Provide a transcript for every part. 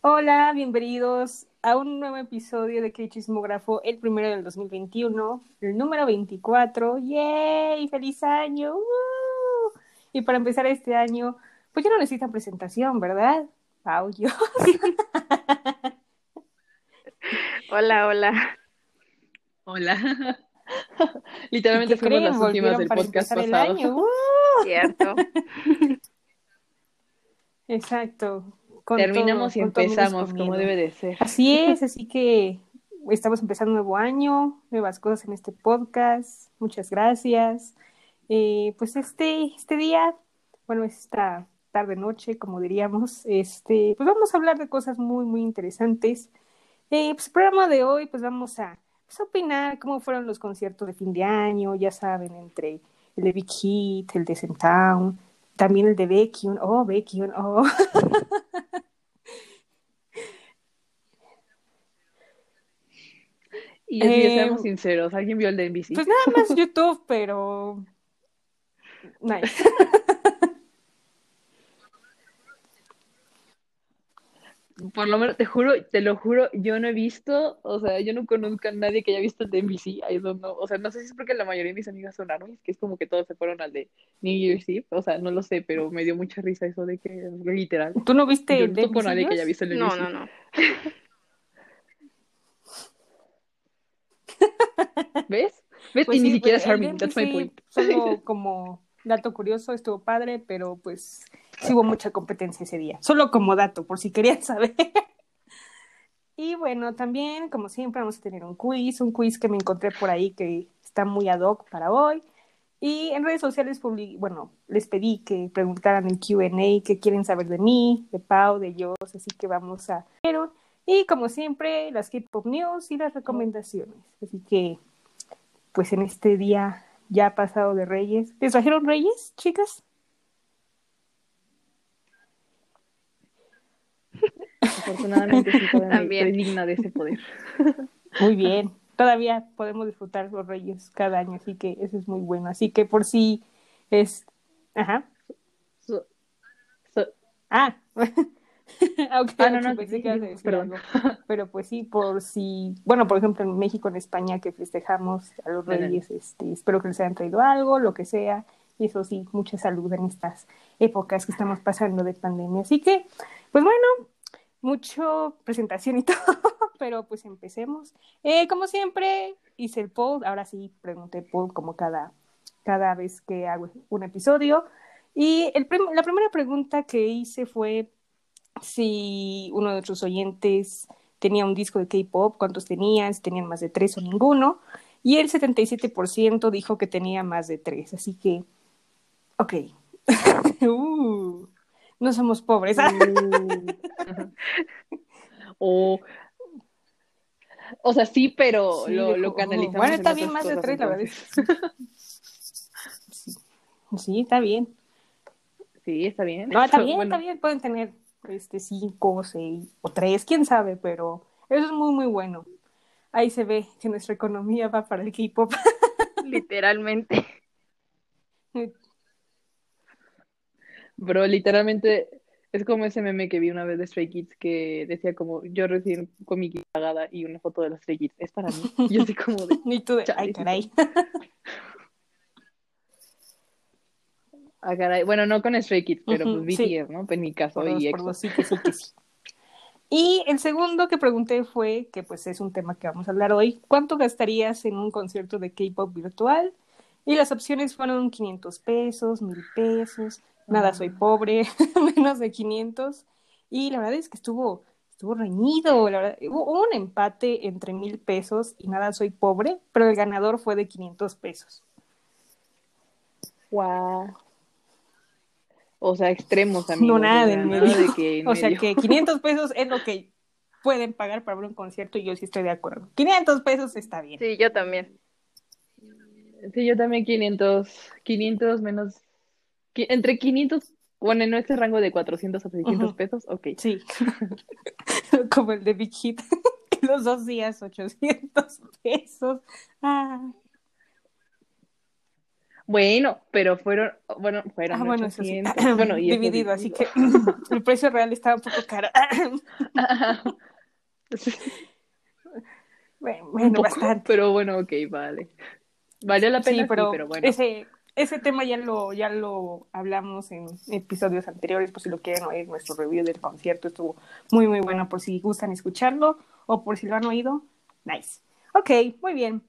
Hola, bienvenidos a un nuevo episodio de Que Chismógrafo, el primero del 2021, el número 24. ¡Yay! ¡Feliz año! ¡Woo! Y para empezar este año, pues ya no necesitan presentación, ¿verdad? Pau, yo. Hola, hola. Hola. Literalmente ¿Qué fuimos creen? las últimas Volvieron del para podcast el pasado. año. ¡Woo! Cierto. Exacto. Con Terminamos todo- y con empezamos como debe de ser. Así es, así que estamos empezando un nuevo año, nuevas cosas en este podcast. Muchas gracias. Eh, pues este, este día, bueno, esta tarde noche, como diríamos, este, pues vamos a hablar de cosas muy, muy interesantes. Eh, pues el programa de hoy, pues vamos a, pues, opinar cómo fueron los conciertos de fin de año, ya saben, entre el de Big Hit, el de Centown, también el de Baekhyun, oh, Baekhyun, oh. Y así, Eh, seamos sinceros, ¿alguien vio el de NBC? Pues nada más YouTube, pero. Nice. Por lo menos, te juro, te lo juro, yo no he visto, o sea, yo no conozco a nadie que haya visto el de NBC, I don't know. O sea, no sé si es porque la mayoría de mis amigas son armies, que es como que todos se fueron al de New Year's Eve, o sea, no lo sé, pero me dio mucha risa eso de que, literal, ¿Tú no viste yo el no de conozco a nadie que haya Visillos? visto el de No, NBC. no, no. ¿Ves? ¿Ves? Pues y ni sí, siquiera pues, es el Armin, that's my NBC, point. Solo como dato curioso, estuvo padre, pero pues sí hubo mucha competencia ese día. Solo como dato, por si querían saber. Y bueno, también, como siempre, vamos a tener un quiz, un quiz que me encontré por ahí que está muy ad hoc para hoy. Y en redes sociales, publi- bueno, les pedí que preguntaran en QA qué quieren saber de mí, de Pau, de yo, así que vamos a... Pero, y como siempre, las K-Pop News y las recomendaciones. Así que, pues en este día ya pasado de Reyes. ¿Les trajeron Reyes, chicas? Afortunadamente sí, También. soy digna de ese poder. Muy bien. Todavía podemos disfrutar los Reyes cada año, así que eso es muy bueno. Así que por si es... Ajá. So- so- Ah. Ok, Ah, no, no, pensé que sí, perdón. algo. Pero pues sí, por si, bueno, por ejemplo, en México, en España, que festejamos a los. Reyes, este, espero que les hayan traído algo, lo que sea. Y eso sí, mucha salud en estas épocas que estamos pasando de pandemia. Así que, pues bueno, mucho presentación y todo, pero pues empecemos. Eh, como siempre, hice el poll, ahora sí pregunté poll como cada, cada vez que hago un episodio. Y el prim- la primera pregunta que hice fue si uno de nuestros oyentes tenía un disco de K-pop, cuántos tenían, si tenían más de tres o ninguno. Y el 77% dijo que tenía más de tres. Así que, ok. Uh, no somos pobres. ¿ah? O, o sea, sí, pero Sí, lo, oh, canalizamos. Bueno, en está bien más de tres, la verdad. Sí. Sí, está bien. Sí, está bien. No, está bien, Bueno, está bien. Pueden tener este cinco o seis o tres, quién sabe, pero eso es muy, muy bueno. Ahí se ve que nuestra economía va para el K-pop. Literalmente. Bro, literalmente es como ese meme que vi una vez de Stray Kids que decía como yo recién con mi pagada y una foto de las Stray Kids. Es para mí. Y yo así como de, Ni tú de, ay, caray. ah, caray. Bueno, no con Stray Kids, pero Ujú, pues sí. BTS, ¿no? En mi caso, Por y dos, sí que sí que sí. Y el segundo que pregunté fue, que pues es un tema que vamos a hablar hoy, ¿cuánto gastarías en un concierto de K-pop virtual? Y las opciones fueron 500 pesos, 1000 pesos, nada, soy pobre, menos de 500. Y la verdad es que estuvo, estuvo reñido, la verdad, hubo un empate entre 1000 pesos y nada, soy pobre, pero el ganador fue de 500 pesos. Guau. O sea, extremos, amigos. No, nada de sea, en nada medio. de que en O sea medio. que 500 pesos es lo que pueden pagar para ver un concierto y yo sí estoy de acuerdo. 500 pesos está bien. Sí, yo también. Sí, yo también 500, 500 menos, entre 500, bueno, en este rango de 400 a 600 Ujú. pesos, ok. Sí. Como el de Big Hit, los dos días 800 pesos. Ah. Bueno, pero fueron, bueno, fueron Ah, bueno, eso sí. 800, bueno, y eso dividido, así que el precio real estaba un poco caro. Sí, bueno, un bueno, poco, bastante. pero bueno, ok, vale. Valió la pena, sí, pero, pero bueno. ese, ese tema ya lo, ya lo hablamos en episodios anteriores, por si lo quieren oír, nuestro review del concierto estuvo muy, muy bueno, por si gustan escucharlo o por si lo han oído. Nice. Ok, muy bien.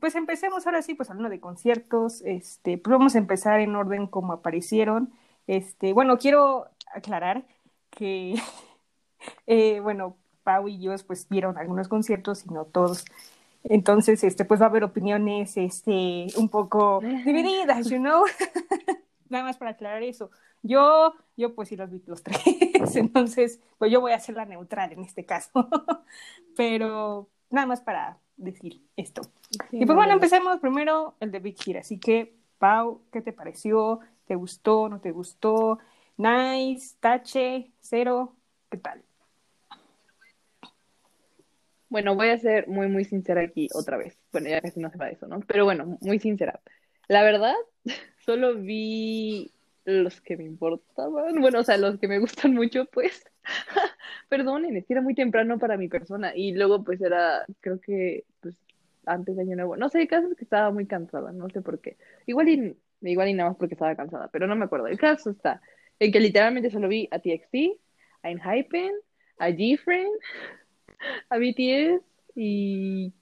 Pues empecemos ahora sí, pues hablando de conciertos, este, pues vamos a empezar en orden como aparecieron. Este, bueno, quiero aclarar que, eh, bueno, Pau y yo pues vieron algunos conciertos y no todos. Entonces, este, pues va a haber opiniones, este, un poco divididas, you know. Nada más para aclarar eso. Yo, yo pues sí los vi los tres, entonces, pues yo voy a ser la neutral en este caso. Pero nada más para decir esto. Sí, Y pues no, bueno, no. empecemos primero el de Big Hit. Así que, Pau, ¿qué te pareció? ¿Te gustó? ¿No te gustó? Nice, tache, cero, ¿qué tal? Bueno, voy a ser muy, muy sincera aquí otra vez. Bueno, ya casi no se va de eso, ¿no? Pero bueno, muy sincera. La verdad, solo vi los que me importaban. Bueno, o sea, los que me gustan mucho, pues. Perdonen, es que era muy temprano para mi persona. Y luego, pues, era, creo que, pues, antes de Año Nuevo. No sé, el caso es que estaba muy cansada, no sé por qué. Igual y, igual y nada más porque estaba cansada, pero no me acuerdo. El caso está en que literalmente solo vi a TXT, a Enhypen, a Gfriend, a BTS y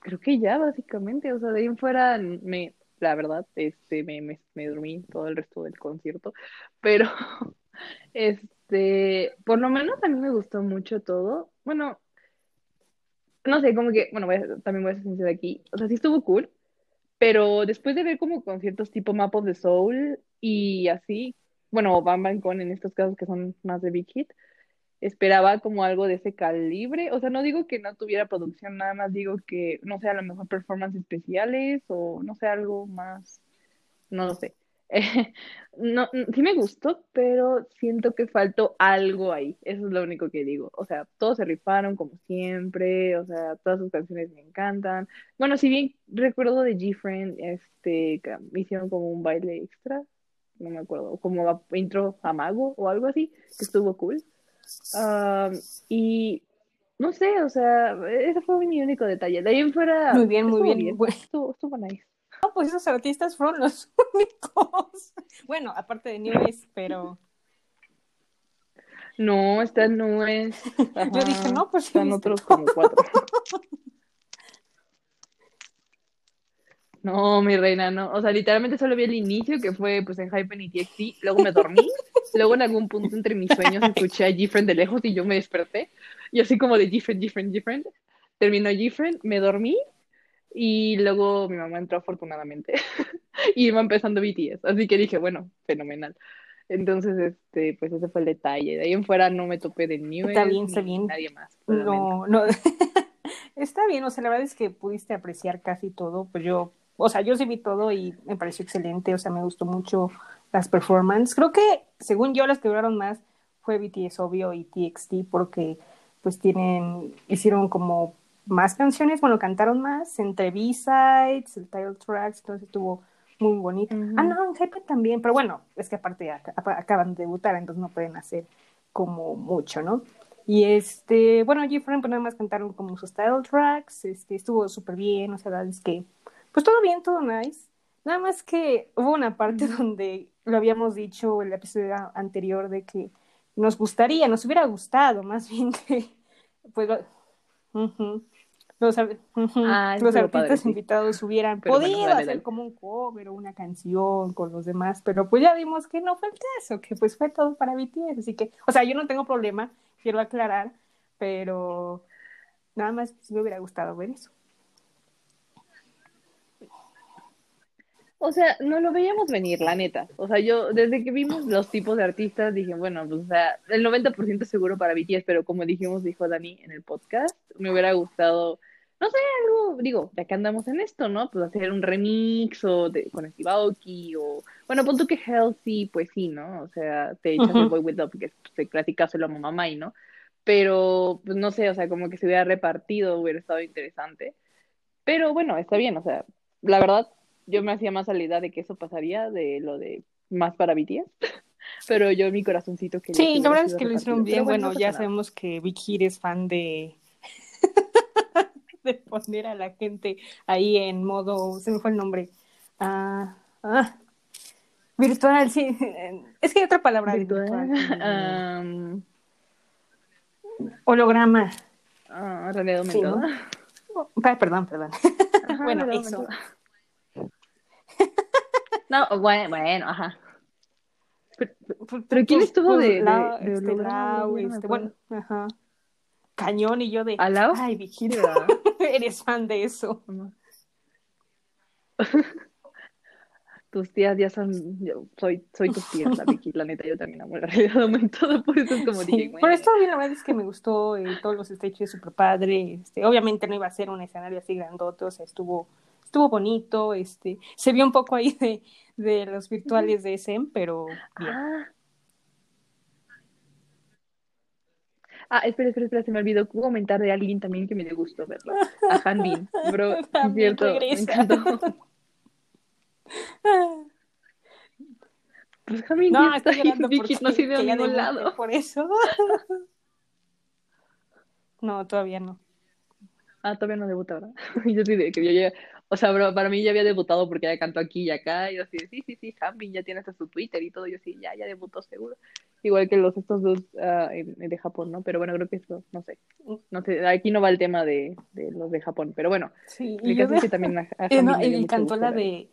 creo que ya básicamente, o sea, de ahí en fuera me, la verdad, este, me, me, me dormí todo el resto del concierto, pero este, por lo menos a mí me gustó mucho todo. Bueno, no sé, como que, bueno, voy a- también voy a ser sincera aquí, o sea, sí estuvo cool, pero después de ver como conciertos tipo Map of the Soul y así, bueno, Bam Bam Con en estos casos que son más de Big Hit, esperaba como algo de ese calibre. O sea, no digo que no tuviera producción, nada más digo que, no sé, a lo mejor performances especiales o no sé, algo más, no lo sé. no, sí me gustó, pero siento que faltó algo ahí. Eso es lo único que digo. O sea, todos se rifaron como siempre, o sea, todas sus canciones me encantan. Bueno, si bien recuerdo de G-Friend, este, hicieron como un baile extra, no me acuerdo, como intro a Mago o algo así, que estuvo cool. Um, y no sé, o sea, ese fue mi único detalle. De ahí en fuera, Muy bien, muy bien. Bueno. Estuvo, estuvo nice. No, pues esos artistas fueron los únicos. Bueno, aparte de Newes, pero No, esta no es. yo dije, no, pues Están otros como cuatro. No, mi reina, no. O sea, literalmente solo vi el inicio, que fue pues en Hypen y TXT. Luego me dormí. Luego en algún punto entre mis sueños escuché a Gfriend de lejos y yo me desperté. Y así como de Gfriend, Gfriend, Gfriend. Terminó Gfriend, me dormí. Y luego mi mamá entró afortunadamente. y iba empezando BTS. Así que dije, bueno, fenomenal. Entonces, este, pues ese fue el detalle. De ahí en fuera no me topé de Newell Está bien, está bien. nadie más. no, no. Está bien, o sea, la verdad es que pudiste apreciar casi todo, pues yo, o sea, yo sí vi todo y me pareció excelente, o sea, me gustó mucho las performances. Creo que, según yo, las que duraron más fue BTS, obvio, y TXT, porque pues tienen, hicieron como más canciones, bueno, cantaron más, entre B-sides, el title tracks, entonces estuvo muy bonito. Ah, no, en Hype también, pero bueno, es que aparte ac- acaban de debutar, entonces no pueden hacer como mucho, ¿no? Y este, bueno, Gfriend pues nada más cantaron como sus title tracks, este, estuvo súper bien, o sea, la verdad es que, pues todo bien, todo nice. Nada más que hubo una parte donde lo habíamos dicho el episodio anterior de que nos gustaría, nos hubiera gustado, más bien que, pues, lo- los, Ah, los padre, artistas sí. invitados hubieran Pero bueno, podido dale, hacer dale. como un cover o una canción con los demás, pero pues ya vimos que no fue el caso, que pues fue todo para BTS, así que, o sea, yo no tengo problema, quiero aclarar, pero nada más pues, me hubiera gustado ver eso. O sea, no lo veíamos venir, la neta. O sea, yo desde que vimos los tipos de artistas dije, bueno, pues o sea, el 90% seguro para BTS, pero como dijimos, dijo Dani en el podcast, me hubiera gustado, no sé, algo, digo, ya que andamos en esto, ¿no? Pues hacer un remix o de, con Aoki o, bueno, punto que Healthy, pues sí, ¿no? O sea, te echas el Ujú. Boy With Love, que es pues, el mamá y ¿no? Pero, pues no sé, o sea, como que se hubiera repartido, hubiera estado interesante. Pero bueno, está bien, o sea, la verdad, yo me hacía más a la idea de que eso pasaría, de lo de más para BTS. Pero yo en mi corazoncito quería Sí, que la verdad es que lo hicieron bien. Bueno, no ya nada. sabemos que Hit es fan de... de poner a la gente ahí en modo... Se me fue el nombre. Ah, ah, virtual, sí. Es que hay otra palabra Virtual. virtual. Am, Holograma. ah, realidad Sí, ¿no? aumentada. Pa- Perdón, perdón. Ajá, Bueno, eso. aumentada. No, bueno, bueno, ajá. Pero, pero ¿quién estuvo de, de, La- de este? Lau, este, bueno, ajá. Cañón y yo de... ¿A Lau? Ay, ¿verdad? eres fan de eso. Tus tías ya son, yo soy, soy tus tías, la Vicky, la neta, yo también amo la realidad aumentada, por eso es como Sí, dije, Pero bueno. estuvo bien, la verdad es que me gustó eh, todos los sketches super padre. Este, obviamente no iba a ser un escenario así grandote, o sea, estuvo, estuvo bonito, este, se vio un poco ahí de, de los virtuales de SM, pero bien. Ah. Ah, espera, espera, espera, se me olvidó comentar de alguien también que me dio gusto verlo. A Hanbin, bro, cierto, me regresa. encantó. Pues Hanbin No, ya está ahí, Vicky no se ya ningún lado. por eso. No, todavía no. Ah, todavía no debuta, ¿verdad? Yo sí de que yo ya, o sea, bro, para mí ya había debutado porque ya cantó aquí y acá, y yo así, de, sí, sí, sí, ya tiene hasta su Twitter y todo, yo sí, ya, ya debutó seguro. Igual que los estos dos en- de Japón, ¿no? Pero bueno, creo que eso, no sé. No sé, aquí no va el tema de, de los de Japón, pero bueno, Sí, y yo es que de- también a, a Eh, no, y cantó la de,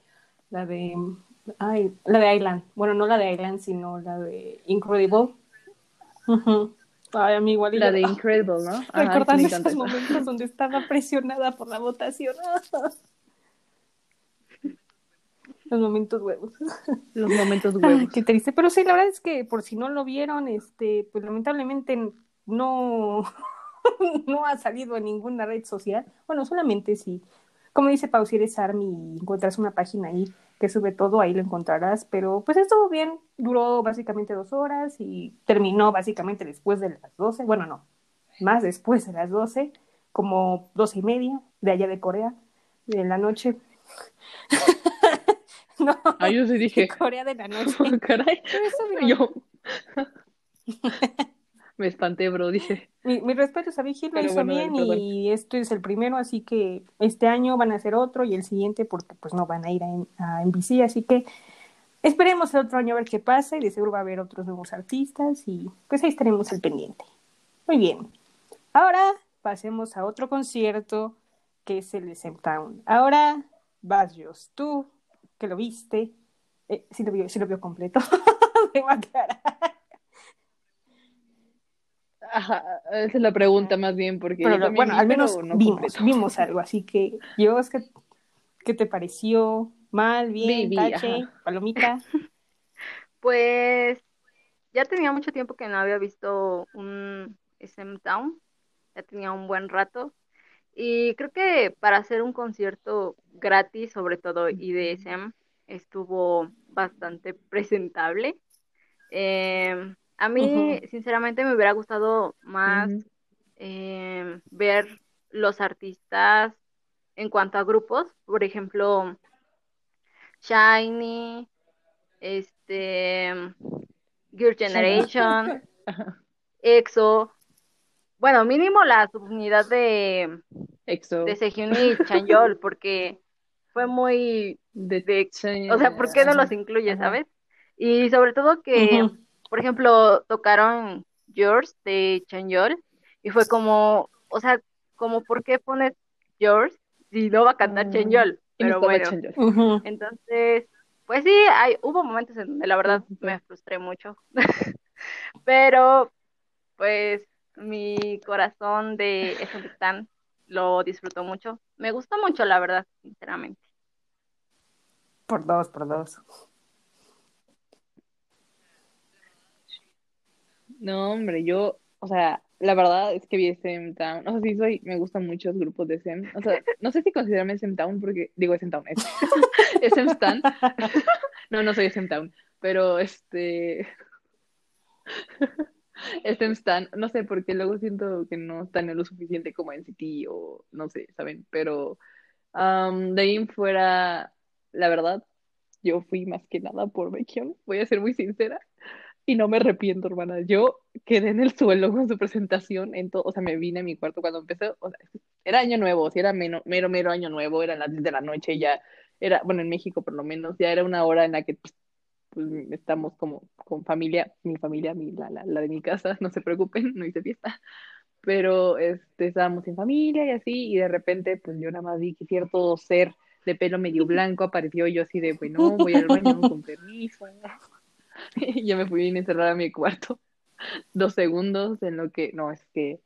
la de, ay, la de Island. Bueno, no la de Island, sino la de Incredible. Ay, a mí igual. y La yo, de ah, Incredible, ¿no? Recordando sí esos momentos donde estaba presionada por la votación. Los momentos huevos. Los momentos Ay, huevos. qué triste. Pero sí, la verdad es que por si no lo vieron, este, pues lamentablemente no, no ha salido en ninguna red social. Bueno, solamente si, como dice Pau, si eres Army y encuentras una página ahí que sube todo, ahí lo encontrarás. Pero pues estuvo bien, duró básicamente dos horas y terminó básicamente después de las 12. Bueno, no, más después de las 12, como doce y media de allá de Corea, de la noche. no, Ah, yo sí dije, Corea de la noche. caray, Pero eso, yo me espanté, bro, dije. Mi, mi respeto a Big Hit lo hizo bueno, bien y esto es el primero, así que este año van a hacer otro y el siguiente porque pues no van a ir a, a NBC, así que esperemos el otro año a ver qué pasa y de seguro va a haber otros nuevos artistas y pues ahí estaremos al pendiente. Muy bien, ahora pasemos a otro concierto que es el de Town. Ahora vas, Jos, tú que lo viste, eh, sí lo vio, sí lo vio completo, me va a. Ajá, esa es la pregunta más bien, porque Pero también bueno, al menos no vimos, vimos algo, así que yo, ¿qué, qué te pareció? ¿Mal, bien, Baby, tache, ajá. palomita? Pues ya tenía mucho tiempo que no había visto un SM Town, ya tenía un buen rato. Y creo que para hacer un concierto gratis, sobre todo, y de SM, estuvo bastante presentable. Eh, a mí, sinceramente, me hubiera gustado más eh, ver los artistas en cuanto a grupos, por ejemplo, Shiny, este, Girl Generation, EXO, bueno, mínimo la subunidad de, EXO, de Sejun y Chanyeol, porque fue muy de, de, o sea, ¿por qué no los incluye, ajá. sabes? Y sobre todo que, por ejemplo, tocaron Yours de Chanyeol y fue como, o sea, como ¿por qué pones Yours si no va a cantar Ah, Chanyeol? y no Pero bueno, entonces, pues sí, hay, hubo momentos en donde la verdad me frustré mucho, pero pues mi corazón de ese Stan lo disfrutó mucho. Me gustó mucho, la verdad, sinceramente. Por dos, por dos. No, hombre, yo, o sea, la verdad es que vi SM Town. O sea, sí soy, me gustan muchos grupos de SM. O sea, no sé si considerarme SM Town porque, digo SM Town, es SM Stan. No, no soy SM Town, pero este, SM Stan, no sé, porque luego siento que no están en lo suficiente como en City o no sé, ¿saben? Pero de ahí fuera, la verdad, yo fui más que nada por Baekhyun, voy a ser muy sincera. Y no me arrepiento, hermana. Yo quedé en el suelo con su presentación, en o sea, me vine a mi cuarto cuando empezó, o sea, era año nuevo, si era mero, mero, mero año nuevo, eran las 10 de la noche, ya era, bueno, en México por lo menos, ya era una hora en la que pues, pues, estamos como con familia, mi familia, mi, la, la, la de mi casa, no se preocupen, no hice fiesta, pero este, estábamos en familia y así, y de repente, pues yo nada más vi que cierto ser de pelo medio blanco apareció y yo así de, bueno, voy al baño con permiso. y yo me fui a encerrar a mi cuarto dos segundos en lo que, no, es que,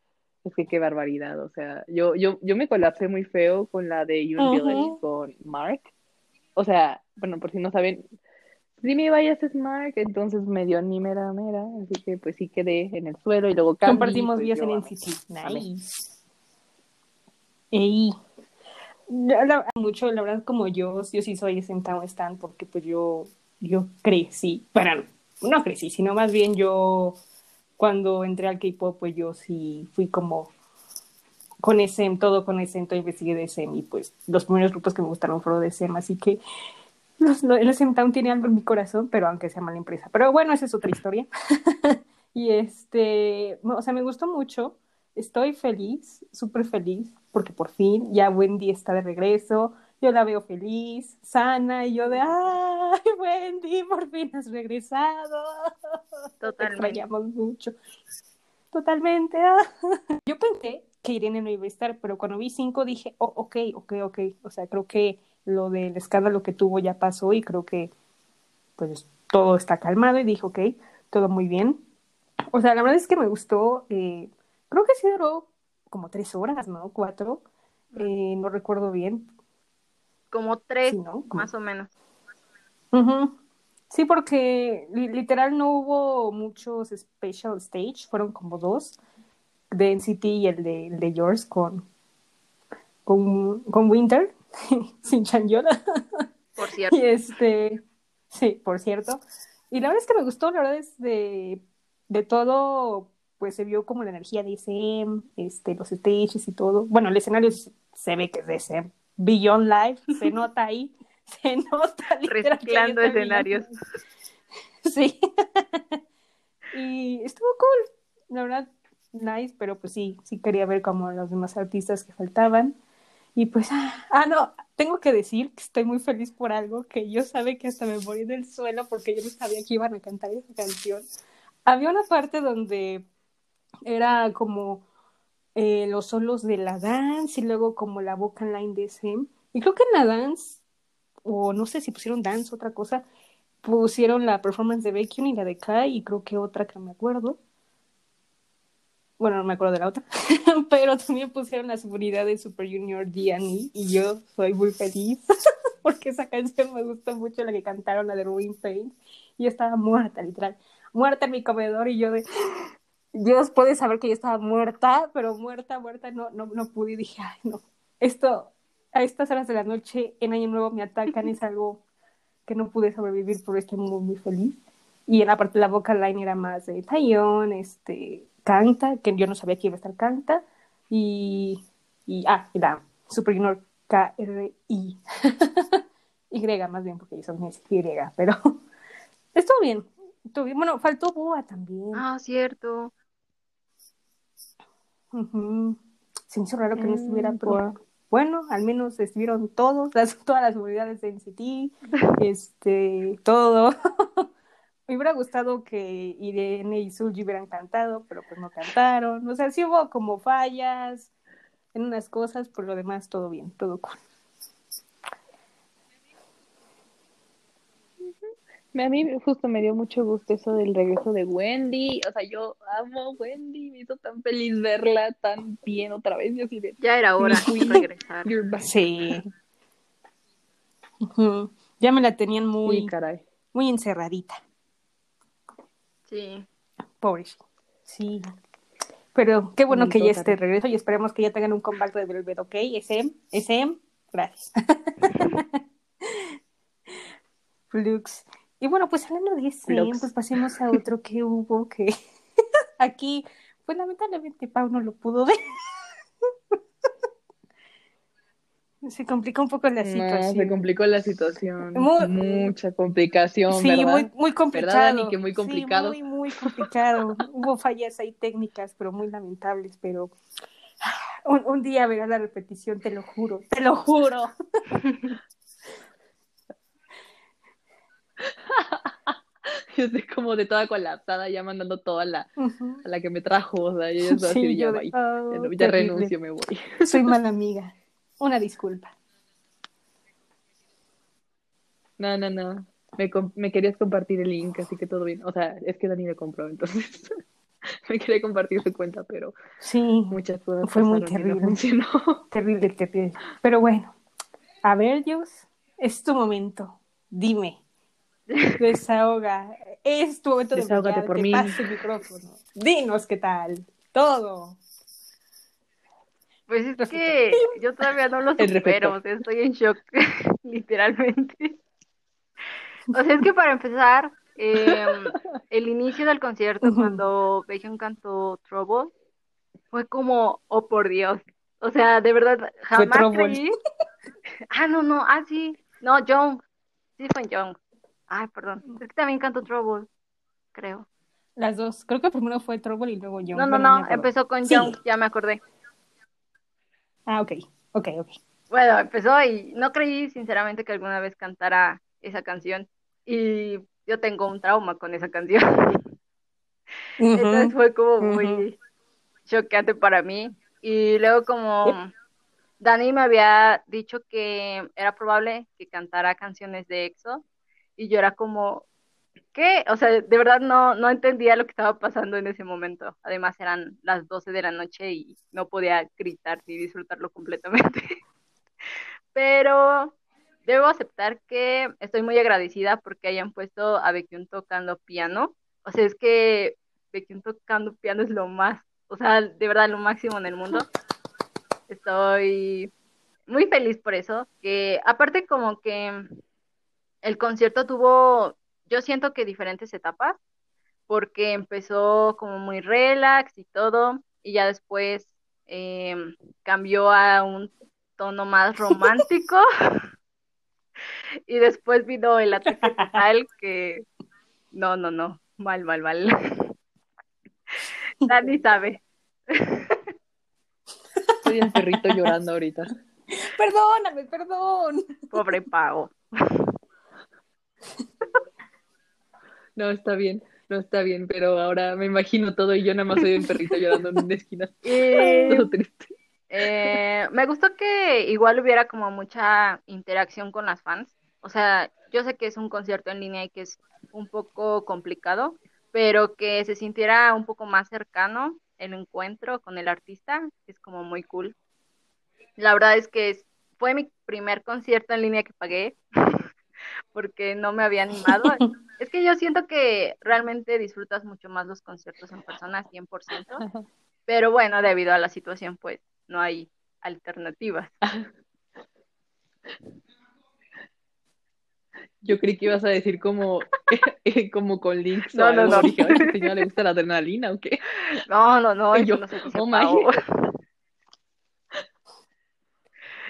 es que qué barbaridad, o sea, yo, yo, yo me colapsé muy feo con la de Yoon uh -huh. con Mark, o sea, bueno, por si no saben, si me vayas es Mark, entonces me dio ni mera mera, así que pues sí quedé en el suelo y luego compartimos pues, vías en NCT, nice. Ey. Mucho, la verdad, como yo, yo sí soy Town Stan porque pues yo, yo crecí, bueno, no crecí, sino más bien yo, cuando entré al K-pop, pues yo sí fui como con SM, todo con todo investigué de SM y pues los primeros grupos que me gustaron fueron de SM, así que los, los, Town tiene algo en mi corazón, pero aunque sea mala empresa. Pero bueno, esa es otra historia. y este, o sea, me gustó mucho, estoy feliz, súper feliz, porque por fin ya Wendy está de regreso, yo la veo feliz, sana, y yo de, ¡ay, Wendy, por fin has regresado! Totalmente. Te mucho. Totalmente. Yo pensé que Irene no iba a estar, pero cuando vi cinco dije, oh, ok, ok, ok. O sea, creo que lo del escándalo que tuvo ya pasó y creo que pues todo está calmado y dije, ok, todo muy bien. O sea, la verdad es que me gustó, eh, creo que sí duró como tres horas, ¿no? Cuatro, eh, no recuerdo bien. Como tres, sí, ¿no? Como... más o menos. Uh -huh. Sí, porque literal no hubo muchos special stage, fueron como dos, de NCT y el de, el de Yours con, con, con Winter, sin Chanyola. Por cierto. Y este, sí, por cierto. Y la verdad es que me gustó, la verdad es de, de todo, pues se vio como la energía de SM, este, los stages y todo. Bueno, el escenario se ve que es de SM. Beyond Live, se nota ahí, se nota. Reciclando escenarios. Sí. y estuvo cool, la verdad, nice, pero pues sí, sí quería ver como los demás artistas que faltaban. Y pues, ah, no, tengo que decir que estoy muy feliz por algo, que yo sabe que hasta me morí del suelo porque yo no sabía que iban a cantar esa canción. Había una parte donde era como eh, los solos de la dance y luego como la vocal line de SM. Y creo que en la dance, o no sé si pusieron dance, otra cosa, pusieron la performance de Baekhyun y la de Kai y creo que otra que no me acuerdo. Bueno, no me acuerdo de la otra, pero también pusieron la seguridad de Super Junior D&E y yo soy muy feliz porque esa canción me gustó mucho, la que cantaron, la de Ruin Pain, y yo estaba muerta, literal, muerta en mi comedor y yo de, Dios puede saber que yo estaba muerta, pero muerta, muerta, no, no, no pude y dije, ay, no, esto a estas horas de la noche en Año Nuevo me atacan, es algo que no pude sobrevivir, pero estoy muy, muy feliz. Y en la parte de la vocal line era más de Taeyong, este, Canta, que yo no sabía que iba a estar Canta, y, y ah, y la Super Junior K-R-I. y más bien, porque ellos son Y, pero estuvo bien. Estuvo bien. Bueno, faltó Boa también. Ah, cierto. Uh -huh. Se me hizo raro que no estuviera, mm, pero bueno, al menos estuvieron todos, las, todas las unidades de NCT, este, todo. Me hubiera gustado que Irene y Sulji hubieran cantado, pero pues no cantaron. O sea, sí hubo como fallas en unas cosas, por lo demás todo bien, todo cool. A mí justo me dio mucho gusto eso del regreso de Wendy. O sea, yo amo Wendy. Me hizo tan feliz verla tan bien otra vez. Yo así de, ya era hora de regresar. Sí. Uh -huh. Ya me la tenían muy, sí, caray. muy encerradita. Sí. Pobre. Sí. Pero qué bueno que ya esté de regreso y esperemos que ya tengan un comeback de Velvet, ¿ok? SM, SM, gracias. Flux. Y bueno, pues hablando de ese, pues pasemos a otro que hubo que aquí, pues lamentablemente Pau no lo pudo ver. Se complicó un poco la No, situación. se complicó la situación. Muy- Mucha complicación, Sí, ¿verdad? muy, muy complicado. Dani? Que muy Sí, complicado. muy, muy complicado. Hubo fallas ahí técnicas, pero muy lamentables, pero un, un día verás la repetición, te lo juro, te lo juro. Yo estoy como de toda colapsada, ya mandando toda la, a la que me trajo, o sea, yo ya así Sí, ya, de- oh, ya, no- ya terrible. renuncio, me voy. Soy mala amiga. Una disculpa. No, no, no. Me, me querías compartir el link, así que todo bien. O sea, es que Dani me compró, entonces me quería compartir su cuenta, pero Sí, muchas cosas Fue muy y no terrible. terrible, terrible. Pero bueno, a ver, Dios, es tu momento. Dime. Desahoga. Es tu momento de Desahógate brillar, por te mí. paso el micrófono. Dinos qué tal. Todo. Pues es que yo todavía no lo supero, o sea, estoy en shock, literalmente. O sea, es que para empezar, eh, el inicio del concierto cuando Baekhyun cantó Trouble fue como, oh por Dios, o sea, de verdad, jamás creí. Ah, no, no, ah, sí, no, Jung, sí fue Jung. Ay, perdón, es que también cantó Trouble, creo. Las dos. Creo que primero fue Trouble y luego yo. No, no, no, empezó con Sí. Ya me acordé. Ah, ok. Ok, ok. Bueno, empezó y no creí sinceramente que alguna vez cantara esa canción. Y yo tengo un trauma con esa canción. Entonces fue como muy choqueante para mí. Y luego como Dani me había dicho que era probable que cantara canciones de EXO. Y yo era como, ¿qué? O sea, de verdad no, no entendía lo que estaba pasando en ese momento. Además eran las 12 de la noche y no podía gritar ni disfrutarlo completamente. Pero debo aceptar que estoy muy agradecida porque hayan puesto a Baekhyun tocando piano. O sea, es que Baekhyun tocando piano es lo más, o sea, de verdad lo máximo en el mundo. Estoy muy feliz por eso, que aparte como que el concierto tuvo, yo siento que diferentes etapas, porque empezó como muy relax y todo, y ya después eh, cambió a un tono más romántico. y después vino el ataque total que no, no, no, mal, mal, mal. Dani sabe. Estoy el perrito llorando ahorita. Perdóname, perdón. Pobre Pau. No, está bien, no está bien, pero ahora me imagino todo y yo nada más soy el perrito llorando en una esquina. Todo triste. eh, me gustó que igual hubiera como mucha interacción con las fans. O sea, yo sé que es un concierto en línea y que es un poco complicado, pero que se sintiera un poco más cercano el encuentro con el artista, es como muy cool. La verdad es que fue mi primer concierto en línea que pagué, porque no me había animado. Es que yo siento que realmente disfrutas mucho más los conciertos en persona, 100%, pero bueno, debido a la situación, pues no hay alternativas. Yo creí que ibas a decir como, como con links o No, no, no. Dije, "Ay, a esta señora le gusta la adrenalina o qué. No, no, no, Y yo, no se dice oh my.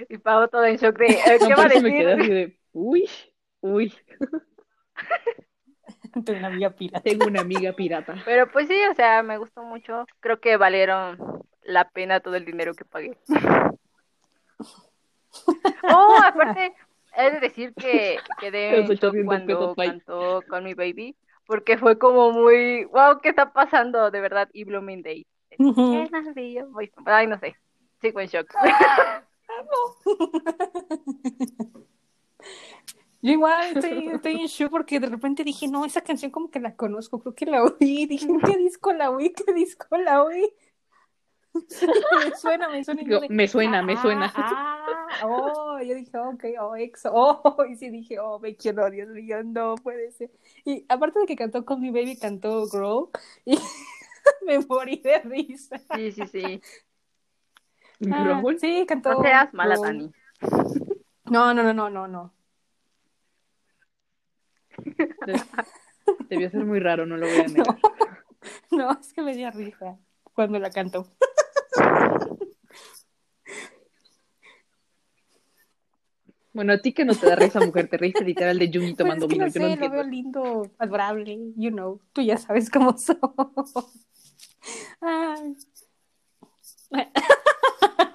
Y Pau todo en shock de, eh, No, ¿qué va a eso me quedé así decir? de, uy, uy, Tengo una amiga pirata. tengo una amiga pirata. Pero pues sí, o sea, me gustó mucho. Creo que valieron la pena todo el dinero que pagué. Oh, aparte, he de decir que quedé en Los shock 800 cuando cantó con mi baby, porque fue como muy, wow, ¿qué está pasando? De verdad, y Blooming Day. Ujú. Ay, no sé, sigo en shock. Yo igual estoy, estoy en shock porque de repente dije, no, esa canción como que la conozco, creo que la oí. Dije, ¿qué disco la oí? ¿Qué disco la oí? me suena, me suena. yo me suena, me ah, suena. Ah, oh, yo dije, ok, oh, exo, oh, y sí dije, oh, me quiero, Dios mío, no puede ser. Y aparte de que cantó con mi baby, cantó Grow, y me morí de risa. Sí, sí, sí. Ah, sí, cantó. No seas mala. Dani. No, no, no, no, no, no. Debió ser muy raro, no lo voy a negar. no, es que me dio risa cuando la cantó. Bueno, a ti que no te da risa, mujer, te reíste literal de Juni Pues tomando es que vino. no Yo no sé, lo veo lindo, adorable, you know, tú ya sabes cómo son. Ay.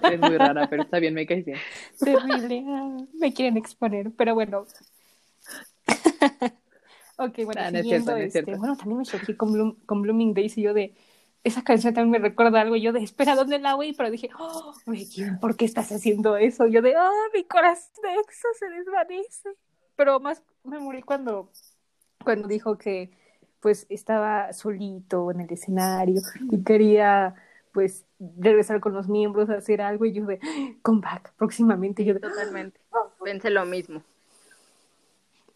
Es muy rara, pero está bien, me caes bien. Terrible. ah, Me quieren exponer, pero bueno. ok, bueno, Ah, no es siguiendo, cierto, no es este, bueno, también me choqué con, Bloom- con Blooming Days y yo de, esa canción también me recuerda algo, yo de, espera, ¿dónde la oí? Pero dije, oh, ¿por qué estás haciendo eso? Yo de, oh, mi corazón de se desvanece. Pero más me morí cuando, cuando dijo que, pues, estaba solito en el escenario y quería, pues, regresar con los miembros a hacer algo, y yo de, come back, próximamente, yo de, Totalmente. Pensé lo mismo.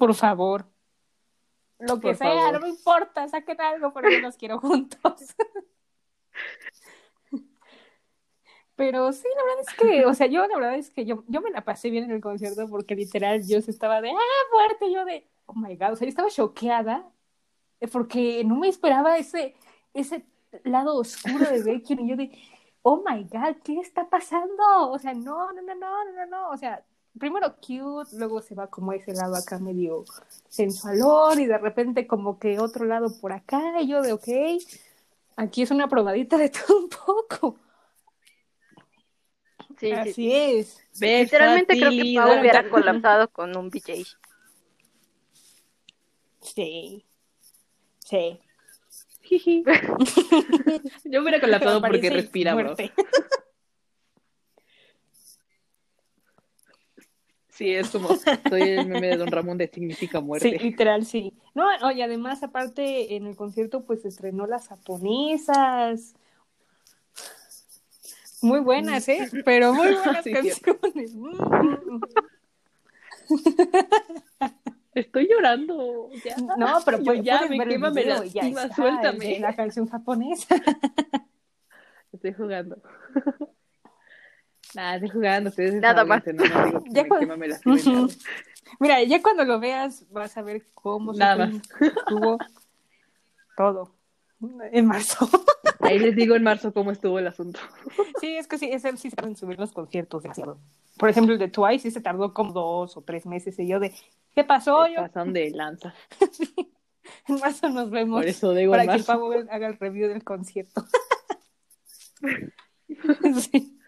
Por favor. Lo que Por sea, favor. no me importa, saquen algo, yo los quiero juntos. Pero sí, la verdad es que, o sea, yo la verdad es que yo, yo me la pasé bien en el concierto porque literal yo estaba de, ah, fuerte, yo de, oh my god, o sea, yo estaba choqueada eh, porque no me esperaba ese, ese lado oscuro de Becky y yo de, oh my god, ¿qué está pasando? O sea, no, no, no, no, no, no, o sea, primero cute, luego se va como a ese lado acá medio sensualón y de repente como que otro lado por acá y yo de, ok, aquí es una probadita de todo un poco. Sí, sí, Así sí. es. Literalmente creo que Pau hubiera colapsado con un BJ. Sí. Sí. Yo hubiera colapsado porque respira, bro. Sí, es como, soy el meme de Don Ramón de significa Sí, muerte. literal, sí. No, oye, además, aparte, en el concierto, pues estrenó las japonesas. Muy buenas, ¿eh? Pero muy buenas Sí, canciones. Estoy llorando. Ya. No, pero Yo puedes ya me quema, me y lastima, suéltame. La canción japonesa. Estoy jugando. Nada, estoy jugando. Ustedes Nada más. desahóguense, No, no digo que Ya me cuando- me. Mira, ya cuando lo veas vas a ver cómo Nada se estuvo todo en marzo. Ahí les digo en marzo cómo estuvo el asunto. Sí, es que sí, ese sí se pueden subir los conciertos demasiado. Por ejemplo, el de Twice sí se tardó como dos o tres meses y yo de, ¿qué pasó? Se Yo, pasan de lanza. en marzo nos vemos Por eso digo para en que marzo. Pablo haga el review del concierto. Sí.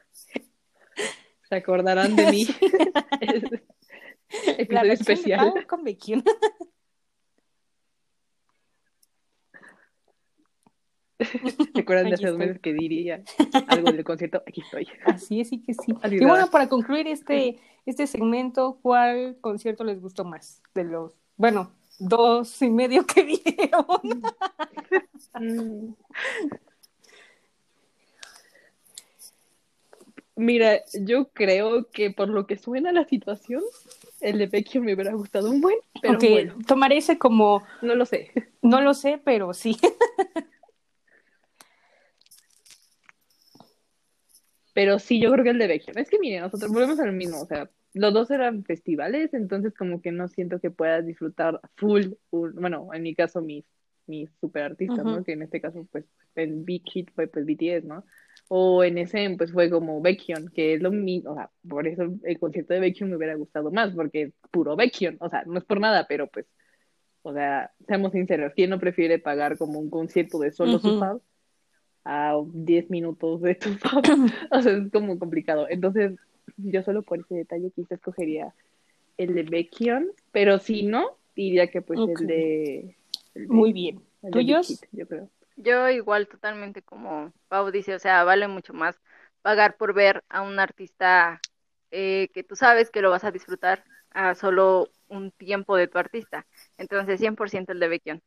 Se acordarán de mí. Episodio de especial. Con Becky. ¿Recuerdan de hace dos meses que diría algo del concierto? Aquí estoy. Así es, sí que sí. Y bueno, para concluir este, este segmento, ¿cuál concierto les gustó más? De los, bueno, dos y medio que vieron. Mira, yo creo que por lo que suena la situación, el de Becky me hubiera gustado un buen, pero ok, bueno, tomaré ese como, no lo sé. no lo sé, pero sí. Pero sí, yo creo que el de Becky. Es que miren, nosotros volvemos al mismo, o sea, los dos eran festivales, entonces como que no siento que puedas disfrutar full, un- bueno, en mi caso mis, mis super artistas, ¿no? Que en este caso, pues, el big hit fue pues BTS, ¿no? O en SM, pues fue como Baekhyun, que es lo mismo, o sea, por eso el concierto de Baekhyun me hubiera gustado más, porque es puro Baekhyun, o sea, no es por nada, pero pues, o sea, seamos sinceros, ¿quién no prefiere pagar como un concierto de solo su fan a 10 minutos de tu fan? O sea, es como complicado. Entonces, yo solo por ese detalle quizás escogería el de Baekhyun, pero si no, diría que pues el de... el de- Muy bien. el de Big ¿Tuyos? Yo creo. Yo igual totalmente como Pau dice, o sea, vale mucho más pagar por ver a un artista eh, que tú sabes que lo vas a disfrutar a solo un tiempo de tu artista. Entonces, 100% el de Baekhyun.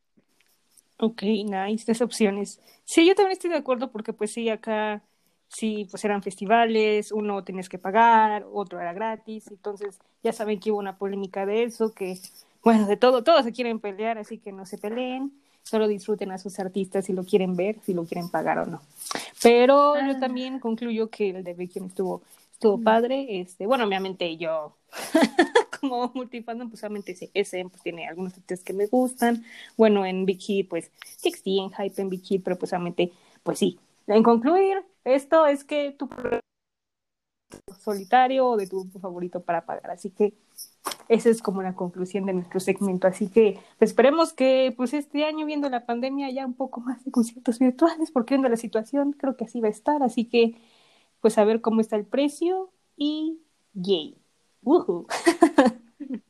Ok, nice, tres opciones. Sí, yo también estoy de acuerdo porque pues sí, acá sí, pues eran festivales, uno tenías que pagar, otro era gratis, entonces ya saben que hubo una polémica de eso, que bueno, de todo, todos se quieren pelear, así que no se peleen, solo disfruten a sus artistas si lo quieren ver, si lo quieren pagar o no. Pero yo Ah. también concluyo que el de Baekhyun estuvo, estuvo padre, este, bueno, obviamente yo como multifandom, pues obviamente ese SM pues, tiene algunos artistas que me gustan, bueno, en Hit, pues TXT, en Hype en Hit, pero pues obviamente, pues sí. En concluir, esto es que tu solitario o de tu favorito para pagar. Así que esa es como la conclusión de nuestro segmento. Así que pues, esperemos que pues este año viendo la pandemia haya un poco más de conciertos virtuales, porque viendo la situación creo que así va a estar. Así que pues a ver cómo está el precio y yay. Woohoo.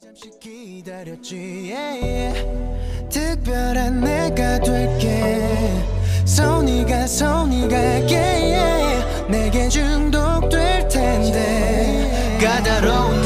잠시 기다렸지 yeah, yeah. 특별한 내가 될게 손이가 손이가 yeah, yeah. 내게 중독될 텐데 까다로운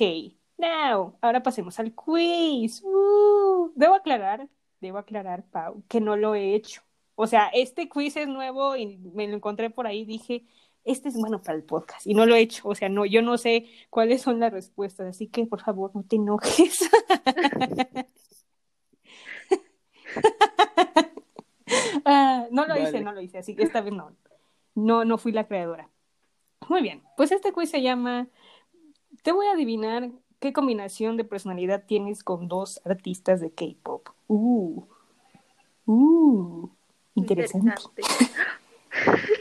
Ok, now, ahora pasemos al quiz. Uh, debo aclarar, debo aclarar, Pau, que no lo he hecho. O sea, este quiz es nuevo y me lo encontré por ahí, dije, este es bueno para el podcast y no lo he hecho. O sea, no, yo no sé cuáles son las respuestas, así que por favor no te enojes. Ah, no lo hice, Vale. no lo hice, así que esta vez no. No, no fui la creadora. Muy bien, pues este quiz se llama Te voy a adivinar qué combinación de personalidad tienes con dos artistas de K-pop. Uh, uh, interesante.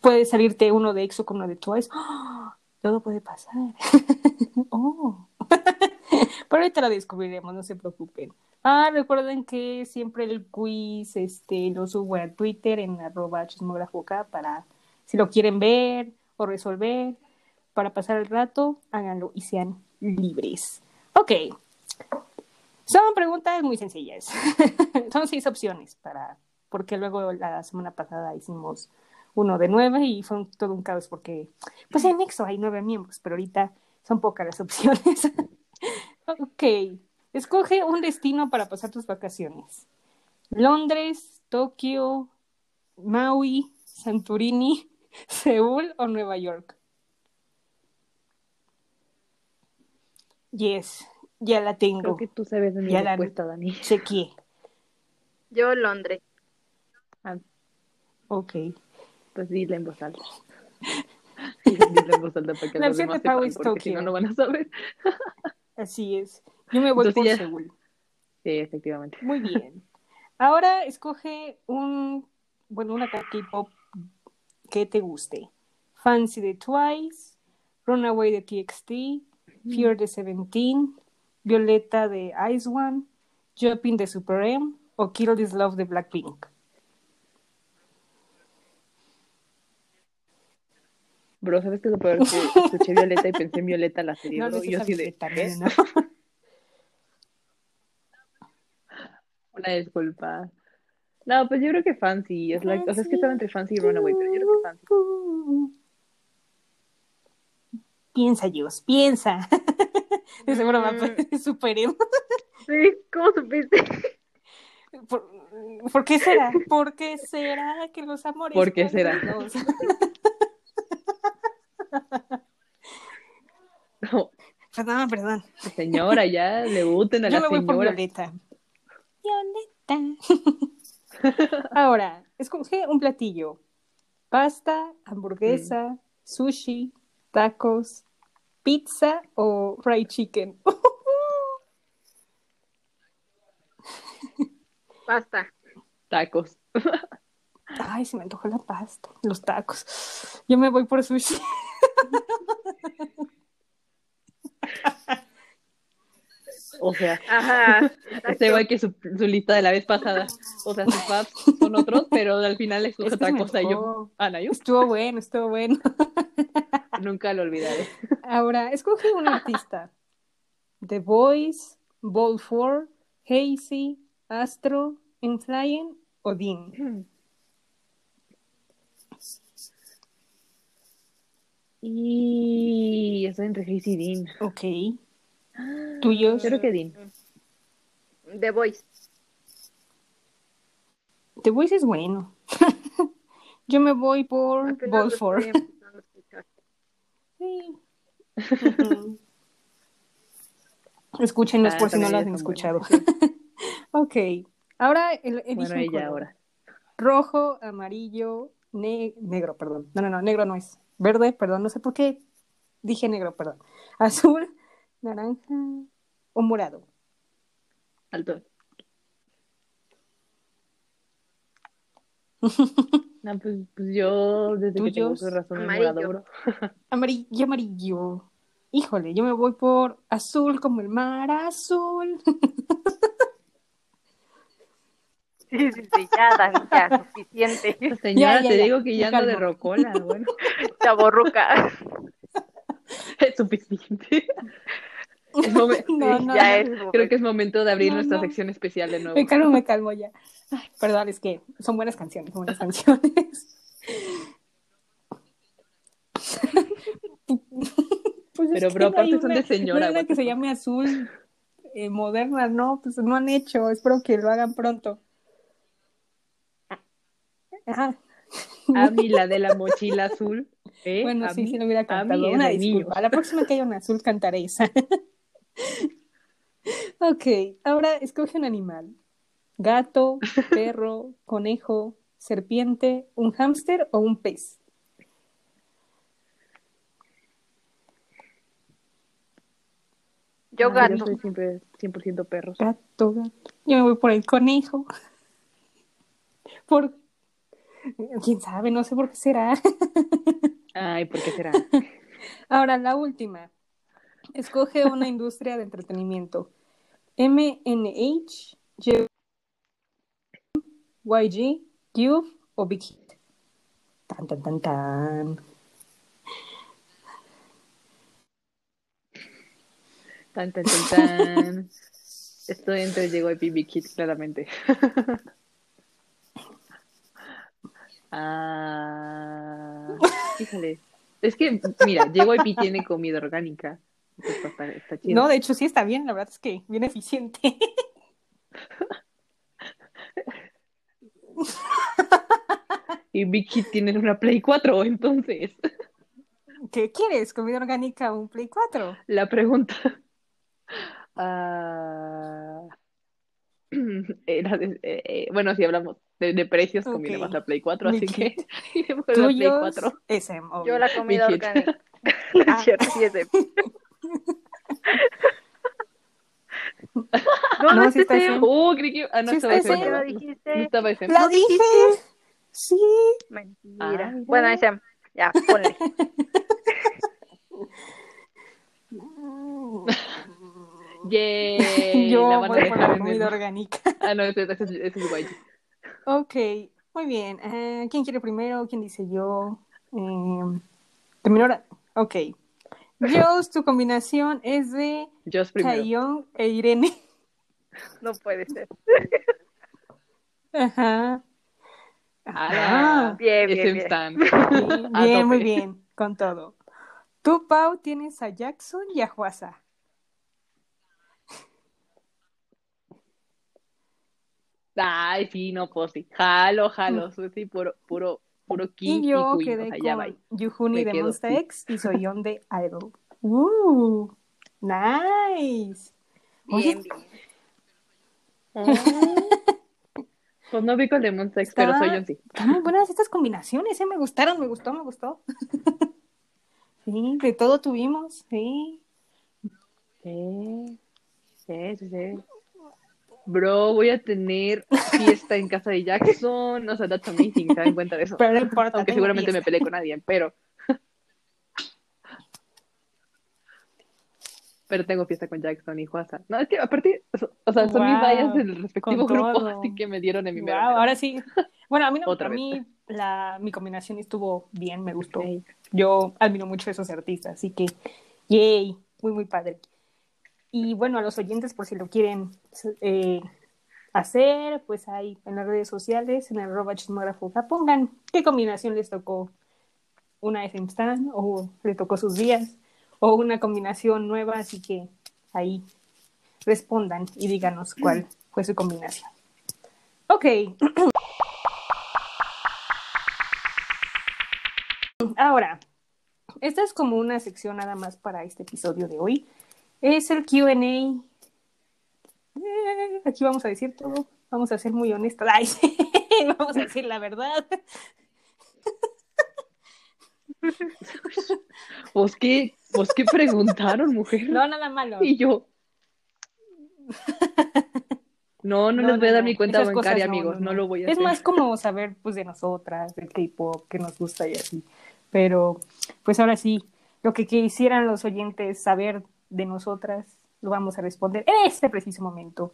Puede salirte uno de EXO con uno de Twice. Todo puede pasar. oh. Pero ahorita lo descubriremos, no se preocupen. Ah, recuerden que siempre el quiz este, lo subo a Twitter en arroba chismógrafoca para si lo quieren ver o resolver para pasar el rato, háganlo y sean libres. Ok. Son preguntas muy sencillas. Son seis opciones para, porque luego la semana pasada hicimos uno de nueve y fue todo un caos porque, pues en Nexo hay nueve miembros, pero ahorita son pocas las opciones. ok. Escoge un destino para pasar tus vacaciones. Londres, Tokio, Maui, Santorini, Seúl o Nueva York. Yes, ya la tengo. Creo que tú sabes de mi Ya la- respuesta, Dani. Chequeé. Yo, Londres. Ah, Ok. pues dile en voz alta. Dile en voz alta para que La los demás sepan, porque si no, no van a saber. Así es. Yo me voy Entonces por ya- Seúl. Sí, efectivamente. Muy bien. Ahora escoge un, bueno, una K-pop que te guste. Fancy de Twice, Runaway de TXT, Fear de Seventeen, Violeta de Ice One, Jumping de Super M o Kill This Love de Blackpink. Bro, ¿sabes qué es lo peor? Que escuché Violeta y pensé en Violeta la serie, No, bro, y yo así de, no, no. Una disculpa. No, pues yo creo que Fancy. Es la... O sea, es que estaba entre Fancy y Runaway, pero yo creo que Fancy. Piensa, Dios, piensa. De seguro va a Mm. poner Super M. Sí, ¿cómo supiste? ¿Por, por qué será? ¿Por qué será que los amores? ¿Por qué será? No, Perdón, perdón. señora, ya le guten a Yo la me voy por señora. Violeta. Violeta. Ahora, escoge un platillo. Pasta, hamburguesa, sushi, tacos, pizza o fried chicken. Pasta. Tacos. Ay, se me antojó la pasta, los tacos. Yo me voy por sushi. O sea, Ajá. está igual que su, su lista de la vez pasada. O sea, sus paps son otros, pero al final Es otra cosa. Yo. Ana, yo Estuvo bueno, estuvo bueno. nunca lo olvidaré. Ahora, escoge un artista. The Voice, Ball 4, Hazy, Astro, Inflying o Dean. Y estoy entre Hazy y Dean. Ok. ¿Tuyos? Yo creo que Dean. The Voice. The Voice es bueno. Yo me voy por Apenas Ball lo 4. estoy empezando a escuchar. Sí. Escúchenos Ah, por si no lo han escuchado. buenas, ok. Ahora el, Bueno, ella ahora. Rojo, amarillo, ne- negro, perdón. No, no, no, negro no es. Verde, perdón, no sé por qué dije negro, perdón. Azul, naranja o morado. Alto. No, pues, pues yo desde que tengo uso razón Amarillo. morado, bro. Amarillo, amarillo. Híjole, yo me voy por azul como el mar azul. Sí, sí, sí, ya, Dani, ya, suficiente. Señora, Ya, ya, te ya, digo que ya ando de rocola, bueno, Chaborruca. es suficiente. Es momen- No, sí, no, ya es Creo que es momento de abrir nuestra sección especial de nuevo. Me calmo, me calmo ya. Ay, perdón, es que son buenas canciones, son buenas canciones. Pues es Pero, no hay aparte son de señora, no una que se llame azul eh, moderna, no, pues no han hecho, espero que lo hagan pronto. Ajá. A mí la de la mochila azul. ¿eh? Bueno, A sí, mí- sí lo hubiera cantado. Una disculpa. A la próxima que haya una azul cantaré esa. ok, ahora escoge un animal. Gato, perro, conejo, serpiente, un hámster o un pez. Yo Ah, gato. Yo soy siempre 100% perros. Gato, gato. Yo me voy por el conejo. Por... ¿Quién sabe? No sé por qué será. Ay, ¿por qué será? Ahora, la última. Escoge una industria de entretenimiento. MNH, YG, Cube o Big Hit. Tan, tan, tan, tan. Tan, tan, tan, tan. Estoy entre y Big Hit, claramente. ah. Es que, mira, y tiene comida orgánica. Entonces, está, está chido. No, de hecho sí está bien, la verdad es que bien eficiente. Y Big Hit tienen una Play 4, entonces. ¿Qué quieres? ¿Comida orgánica o un Play 4? La pregunta. ah, era de- eh, eh, bueno, si hablamos de, de precios, conviene Ok. más la Play 4, así Big que por la Play Tuyos, 4. SM. Yo la comida orgánica. Ah. sí No, No, no, sí. Uh, creí que. Ah, no Sí, estaba ese. ese. ¿Por qué ¿verdad? lo No dijiste? estaba ese. ¡La ¿No dije! Sí. Mentira. Ah, bueno, ese. Ya, ponle. Yay, Yo la a voy dejar en comida orgánica. Ah, no, ese, ese, es- ese es YG. Ok, muy bien. Eh, ¿Quién quiere primero? ¿Quién dice yo? Eh, terminó Ok. Dios, tu combinación es de. Taeyong e Irene. No puede ser. Ajá. Ah, Bien, bien, bien. bien, muy bien, con todo. Tú, Pau, tienes a Jackson y a Juasa. Ay, sí, no, pues sí. Jalo, jalo. soy Sí, puro, puro, puro king Y yo quedé o sea, ya va. con Yuhuni de Monster. X y Soyeon de Idol. ¡Uh! ¡Nice! Bien, bien. Pues no vi con el Monster X, pero Está- soy yo sí. Están muy buenas estas combinaciones, ¿eh? Me gustaron, me gustó, me gustó. Sí, de todo tuvimos. Sí, sí, sí, sí. Bro, voy a tener fiesta en casa de Jackson. O sea, that's amazing. ¿Se dan cuenta de eso? Pero no importa. Aunque seguramente me peleé con alguien, pero. Pero tengo fiesta con Jackson y Juasa. No, es que aparte, o sea, o sea, son mis vallas del respectivo grupo, así que me dieron en mi Wow, mero. ahora sí. Bueno, a mí, no, Otra a mí la, mi combinación estuvo bien, me gustó. Yo admiro mucho a esos artistas, así que, yay, muy, muy padre. Y bueno, a los oyentes, por si lo quieren eh, hacer, pues ahí en las redes sociales, en el arroba chismógrafo, pongan qué combinación les tocó una FM Stan o le tocó sus días o una combinación nueva, así que ahí respondan y díganos cuál fue su combinación. Ok. Ahora, esta es como una sección nada más para este episodio de hoy. Es el QA. Eh, aquí vamos a decir todo. Vamos a ser muy honestas. Ay, vamos a decir la verdad. ¿Vos qué, vos qué preguntaron, mujer? No, nada malo. Y yo. No, no, No, les voy a dar no, mi cuenta bancaria, no, amigos. no, lo voy a Es hacer. más como saber pues de nosotras, del K-pop, que nos gusta y así. Pero pues ahora sí, lo que quisieran los oyentes saber de nosotras, lo vamos a responder en este preciso momento.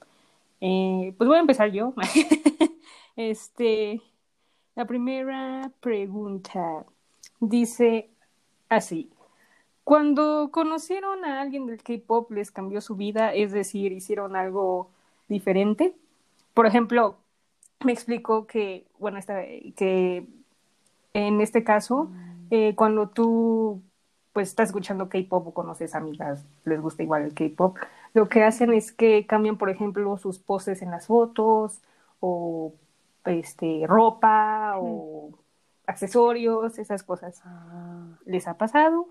Eh, pues voy a empezar yo. este, la primera pregunta dice así. Cuando conocieron a alguien del K-pop, les cambió su vida, es decir, hicieron algo diferente. Por ejemplo, me explicó que, bueno, esta, que en este caso, eh, cuando tú pues estás escuchando K-pop o conoces amigas, les gusta igual el K-pop, lo que hacen es que cambian, por ejemplo, sus poses en las fotos o este ropa o accesorios, esas cosas. Ah, ¿Les ha pasado?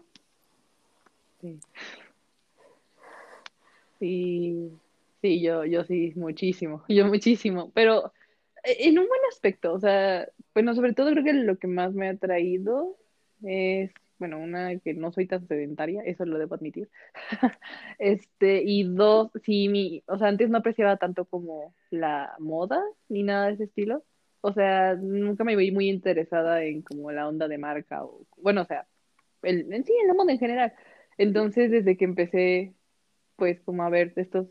sí. Sí, sí, yo, yo sí, muchísimo, yo muchísimo, pero eh, en un buen aspecto, o sea, bueno, sobre todo creo que lo que más me ha traído es, bueno, una, que no soy tan sedentaria, eso lo debo admitir, este, y dos, sí, mi, o sea, antes no apreciaba tanto como la moda ni nada de ese estilo, o sea, nunca me vi muy interesada en como la onda de marca, o, bueno, o sea, el, en sí, en la moda en general, entonces desde que empecé pues como a ver estos,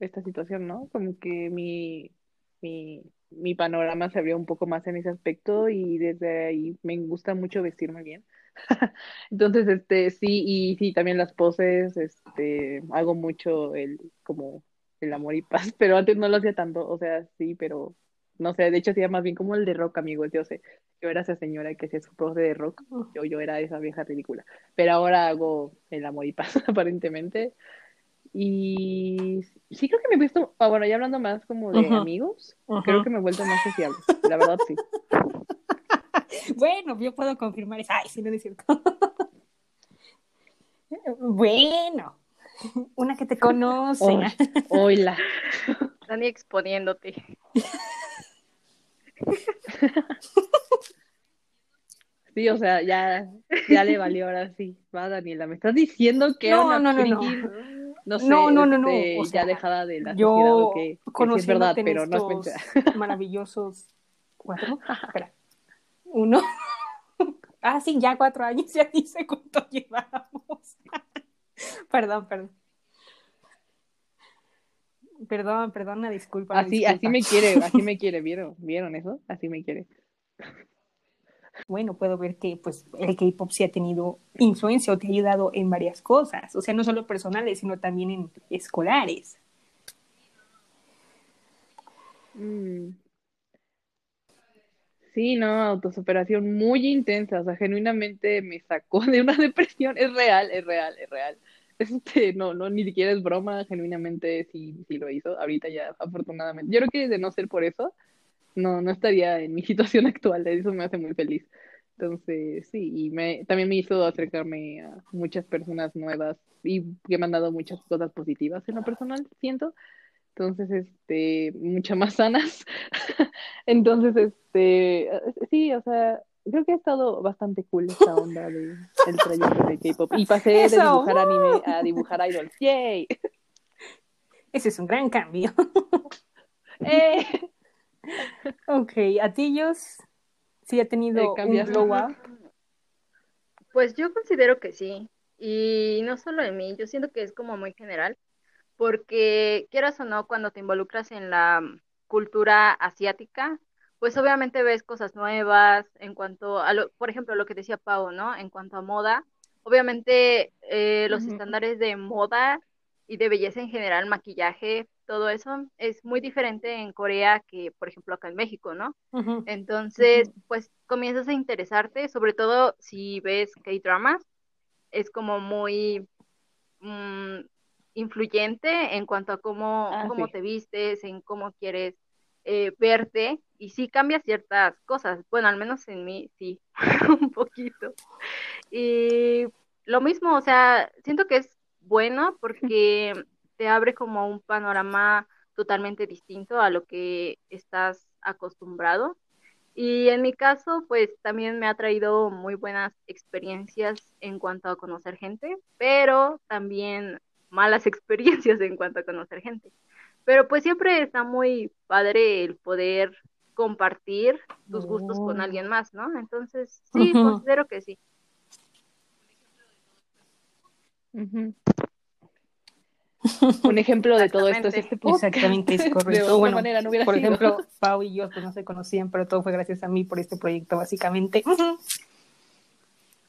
esta situación, ¿no? Como que mi, mi, mi panorama se abrió un poco más en ese aspecto y desde ahí me gusta mucho vestirme bien. Entonces, este, sí, y sí, también las poses, este, hago mucho el, como el amor y paz, pero antes no lo hacía tanto, o sea, sí, pero no sé, de hecho hacía más bien como el de rock, amigos, yo sé, yo era esa señora que hacía su pose de rock, yo, yo era esa vieja ridícula, pero ahora hago el amor y paz, aparentemente. Y sí creo que me he visto, ah, bueno, ya hablando más como de Ujú. amigos, Ujú. creo que me he vuelto más sociable, la verdad sí. Bueno, yo puedo confirmar eso. Ay, sí, no es cierto. bueno, una que te conoce. Hola. Dani exponiéndote. Sí, o sea, ya, ya le valió ahora sí. Va, Daniela, me estás diciendo que No, era una no, no, no. no sé, No, no, no, no, este, o sea, ya dejada de la Yo, que, que sí es verdad, pero no es mentira. maravillosos cuatro, espera, uno. Ah, sí, ya cuatro años, ya dice cuánto llevamos. perdón, perdón. Perdón, perdón, una disculpa. Así, así me quiere, así me quiere, ¿vieron? ¿Vieron eso? Así me quiere. Bueno, puedo ver que pues el K-pop sí ha tenido influencia o te ha ayudado en varias cosas, o sea, no solo personales, sino también en escolares. Mm. Sí, no, autosuperación muy intensa, o sea, genuinamente me sacó de una depresión, es real, es real, es real. Este, no, no, ni siquiera es broma, genuinamente sí, sí lo hizo, ahorita ya, afortunadamente. Yo creo que de no ser por eso, no, no estaría en mi situación actual, eso me hace muy feliz. Entonces, sí, y me, también me hizo acercarme a muchas personas nuevas y que me han dado muchas cosas positivas en lo personal, siento. Entonces, este, mucho más sanas. Entonces, este, sí, o sea, creo que ha estado bastante cool esta onda de, del trayecto de K-pop. Y pasé de dibujar anime a dibujar idols. ¡Yay! Ese es un gran cambio. ¡Eh! ok, Atillos sí ha tenido Eh, un up. Pues yo considero que sí. Y no solo en mí, yo siento que es como muy general, porque quieras o no, cuando te involucras en la mm, cultura asiática, pues obviamente ves cosas nuevas en cuanto a lo, por ejemplo, lo que decía Pau, ¿no? En cuanto a moda, obviamente eh, los estándares de moda y de belleza en general, maquillaje, todo eso es muy diferente en Corea que, por ejemplo, acá en México, ¿no? Entonces, pues comienzas a interesarte, sobre todo si ves K-dramas, es como muy mm, influyente en cuanto a cómo, Ah, cómo sí. te vistes, en cómo quieres eh, verte y sí cambia ciertas cosas. Bueno, al menos en mí sí, un poquito. Y lo mismo, o sea, siento que es bueno porque te abre como un panorama totalmente distinto a lo que estás acostumbrado. Y en mi caso, pues también me ha traído muy buenas experiencias en cuanto a conocer gente, pero también malas experiencias en cuanto a conocer gente. Pero pues siempre está muy padre el poder compartir tus gustos con Oh. alguien más, ¿no? Entonces, sí, considero que sí. Ujú. Un ejemplo de todo esto es este podcast. Exactamente, es De correcto. otra bueno, manera no hubiera por sido. ejemplo, Pau y yo pues no se conocían, pero todo fue gracias a mí por este proyecto, básicamente.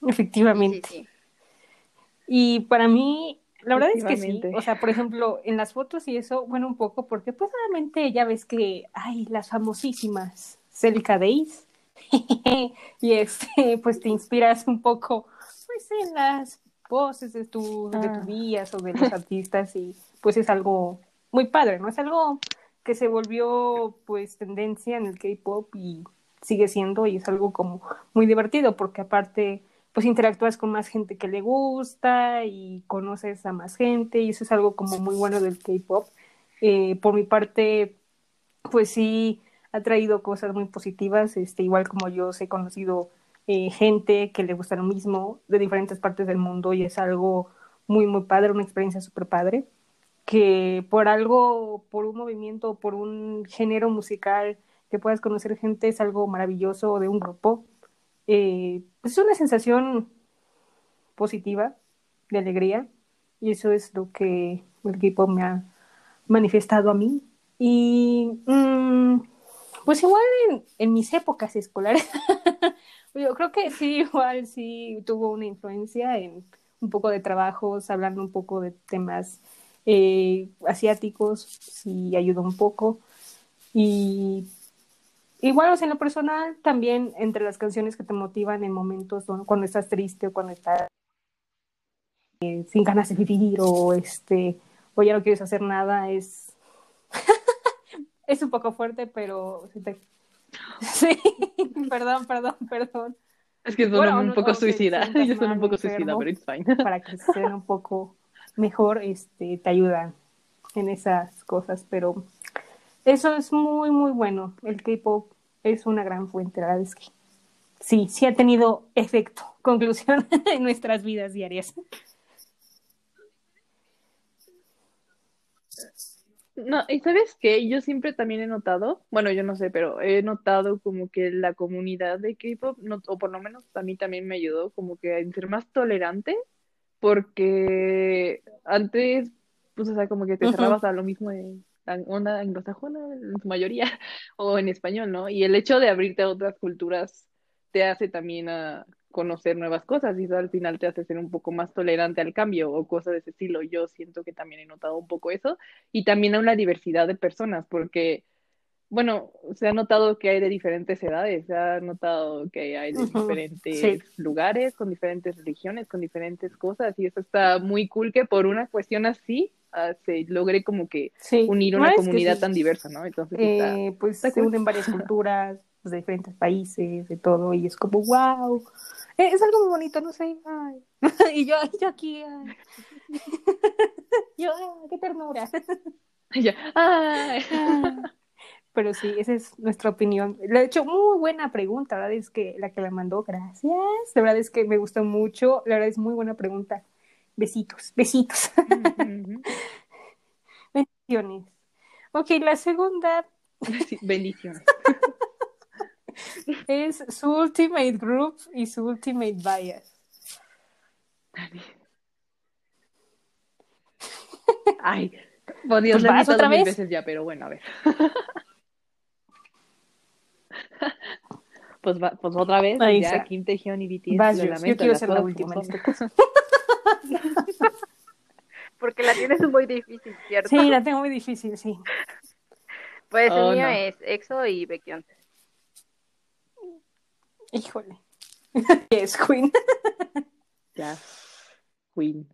Efectivamente. sí, sí. Y para mí, la verdad es que sí. O sea, por ejemplo, en las fotos y eso, bueno, un poco, porque pues obviamente ya ves que hay las famosísimas Celica Days. y este, pues te inspiras un poco, pues en las voces de tu, de Ah. tus días o de los artistas y pues es algo muy padre, ¿no? Es algo que se volvió pues tendencia en el K-pop y sigue siendo y es algo como muy divertido porque aparte pues interactúas con más gente que le gusta y conoces a más gente y eso es algo como muy bueno del K-pop. Eh, por mi parte, pues sí ha traído cosas muy positivas, este, igual como yo he conocido eh, gente que le gusta lo mismo de diferentes partes del mundo y es algo muy, muy padre, una experiencia súper padre, que por algo, por un movimiento, por un género musical que puedas conocer gente es algo maravilloso de un grupo. Eh, pues es una sensación positiva, de alegría, y eso es lo que el K-pop me ha manifestado a mí. Y mm, pues igual en, en mis épocas escolares, yo creo que sí, igual sí tuvo una influencia en un poco de trabajos, hablando un poco de temas eh, asiáticos, sí ayudó un poco. Y igual, o sea, en lo personal, también entre las canciones que te motivan en momentos cuando estás triste o cuando estás eh, sin ganas de vivir o este o ya no quieres hacer nada, es es un poco fuerte, pero sí, perdón, perdón, perdón, Es que Bueno, un no- poco o te suicida. Yo soy un poco suicida, pero it's fine. para que den un poco mejor, este, te ayudan en esas cosas, pero eso es muy, muy bueno. El K-pop es una gran fuente, la verdad es que sí, sí ha tenido efecto, conclusión en nuestras vidas diarias. No, y sabes qué, yo siempre también he notado, bueno, yo no sé, pero he notado como que la comunidad de K-pop, no- o por lo menos a mí también me ayudó como que a ser más tolerante, porque antes, pues, o sea, como que te cerrabas a lo mismo de onda anglosajona en su mayoría, o en español, ¿no? Y el hecho de abrirte a otras culturas te hace también a conocer nuevas cosas y eso al final te hace ser un poco más tolerante al cambio o cosas de ese estilo. Yo siento que también he notado un poco eso y también a una diversidad de personas, porque, bueno, se ha notado que hay de diferentes edades, se ha notado que hay de diferentes sí. lugares, con diferentes religiones, con diferentes cosas, y eso está muy cool que por una cuestión así se logre como que Sí, unir una comunidad sí. tan diversa, ¿no? Entonces está, Eh, pues está se cool. unen varias culturas pues, de diferentes países, de todo, y es como, wow, es algo muy bonito, no sé, ay. y yo, yo aquí, ay. yo, ay, qué ternura. ¡ay! Pero sí, esa es nuestra opinión. De hecho, muy buena pregunta, la verdad es que la que la mandó, gracias. La verdad es que me gustó mucho, la verdad es muy buena pregunta. Besitos, besitos. Bendiciones. Ok, la segunda Sí, bendiciones. es su Ultimate Group y su Ultimate Bias. Ay, por Dios, Pues vas otra vez. veces ya, pero bueno, a ver. Pues, va- pues otra vez, Ahí ya está. Kim y BTS, Vas, yo lamento, quiero ser la última en este caso. Porque la tienes muy difícil, ¿cierto? Sí, la tengo muy difícil, sí. Pues Oh, el mío no. es EXO y Baekhyun. Híjole. Es Queen. Ya, Queen.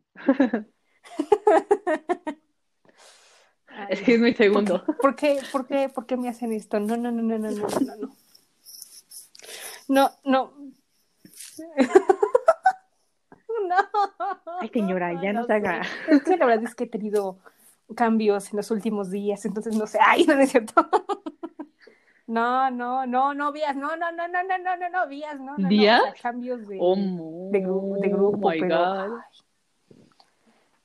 Ay, Es que es mi segundo. ¿Por qué, por qué, por qué me hacen esto? No, no, no, no, no, no, no, no. No, no. No. Ay, señora, ya no se sé. haga. Es que la verdad es que he tenido cambios en los últimos días, entonces no sé. Ay, no, no es cierto. No, no, no, no, vías, no, no, no, no, no, no, no, no, vías, no, no, no, o ¿Vías? sea, cambios de, Oh, de, de grupo, my pero God.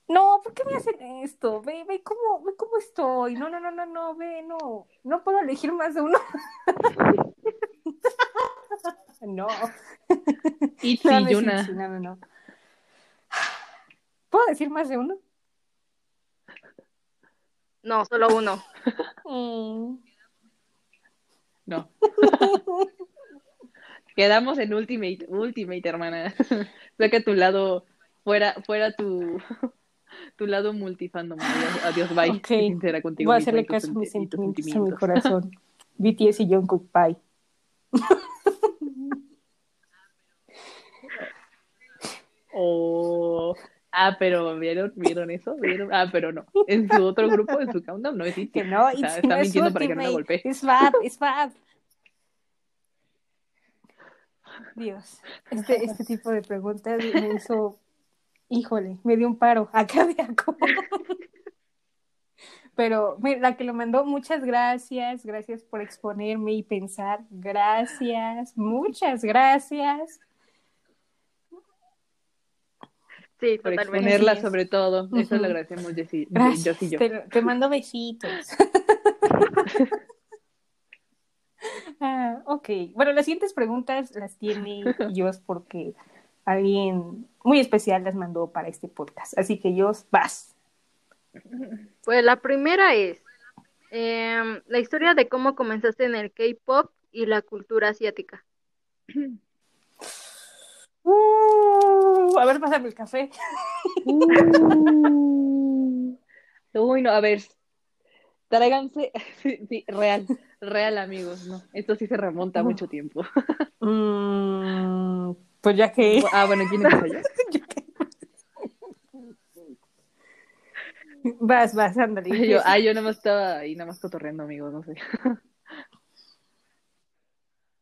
no, ¿por qué me hacen esto? Ve, ve cómo, ve cómo estoy. No, no, no, no, no, ve, no, no puedo elegir más de uno. No, Itzy, no, no, no, no, no. ¿Puedo decir más de uno? No, solo uno. Mm. No. Quedamos en Ultimate, Ultimate, hermana. Saca tu lado, fuera, fuera tu, tu lado multifandom. Adiós, adiós bye. Ok. Sé sincera contigo Voy a hacerle caso a mis sentimientos, a mi corazón. BTS y Jungkook Bye. Oh, ah, pero ¿vieron, ¿vieron eso? ¿Vieron? Ah, pero no. En su otro grupo, en su countdown, no existe. Que no, O sea, está no es mintiendo para que no la golpee. Es Fab, es Fab. Dios, este, este tipo de preguntas me hizo, híjole, me dio un paro acá de. Pero mira, la que lo mandó, muchas gracias, gracias por exponerme y pensar, gracias, muchas gracias. Sí, Por totalmente. exponerla sobre todo. Eso le agradecemos Jessy, Gracias, Jessy y yo. Te, te mando besitos. Ah, ok, bueno, las siguientes preguntas las tiene Jos porque alguien muy especial las mandó para este podcast. Así que Jos, vas. Pues la primera es em, la historia de cómo comenzaste en el K-pop y la cultura asiática. Uh, a ver, pásame el café. Uh. Uy, no, a ver. Tráiganse. Sí, sí, real, real, amigos. No, esto sí se remonta a mucho tiempo. Mm, pues ya que. Ah, bueno, ¿quién yo? Vas, vas, ándale. Yo, ah, yo nada más estaba ahí, nada más cotorreando, amigos, no sé.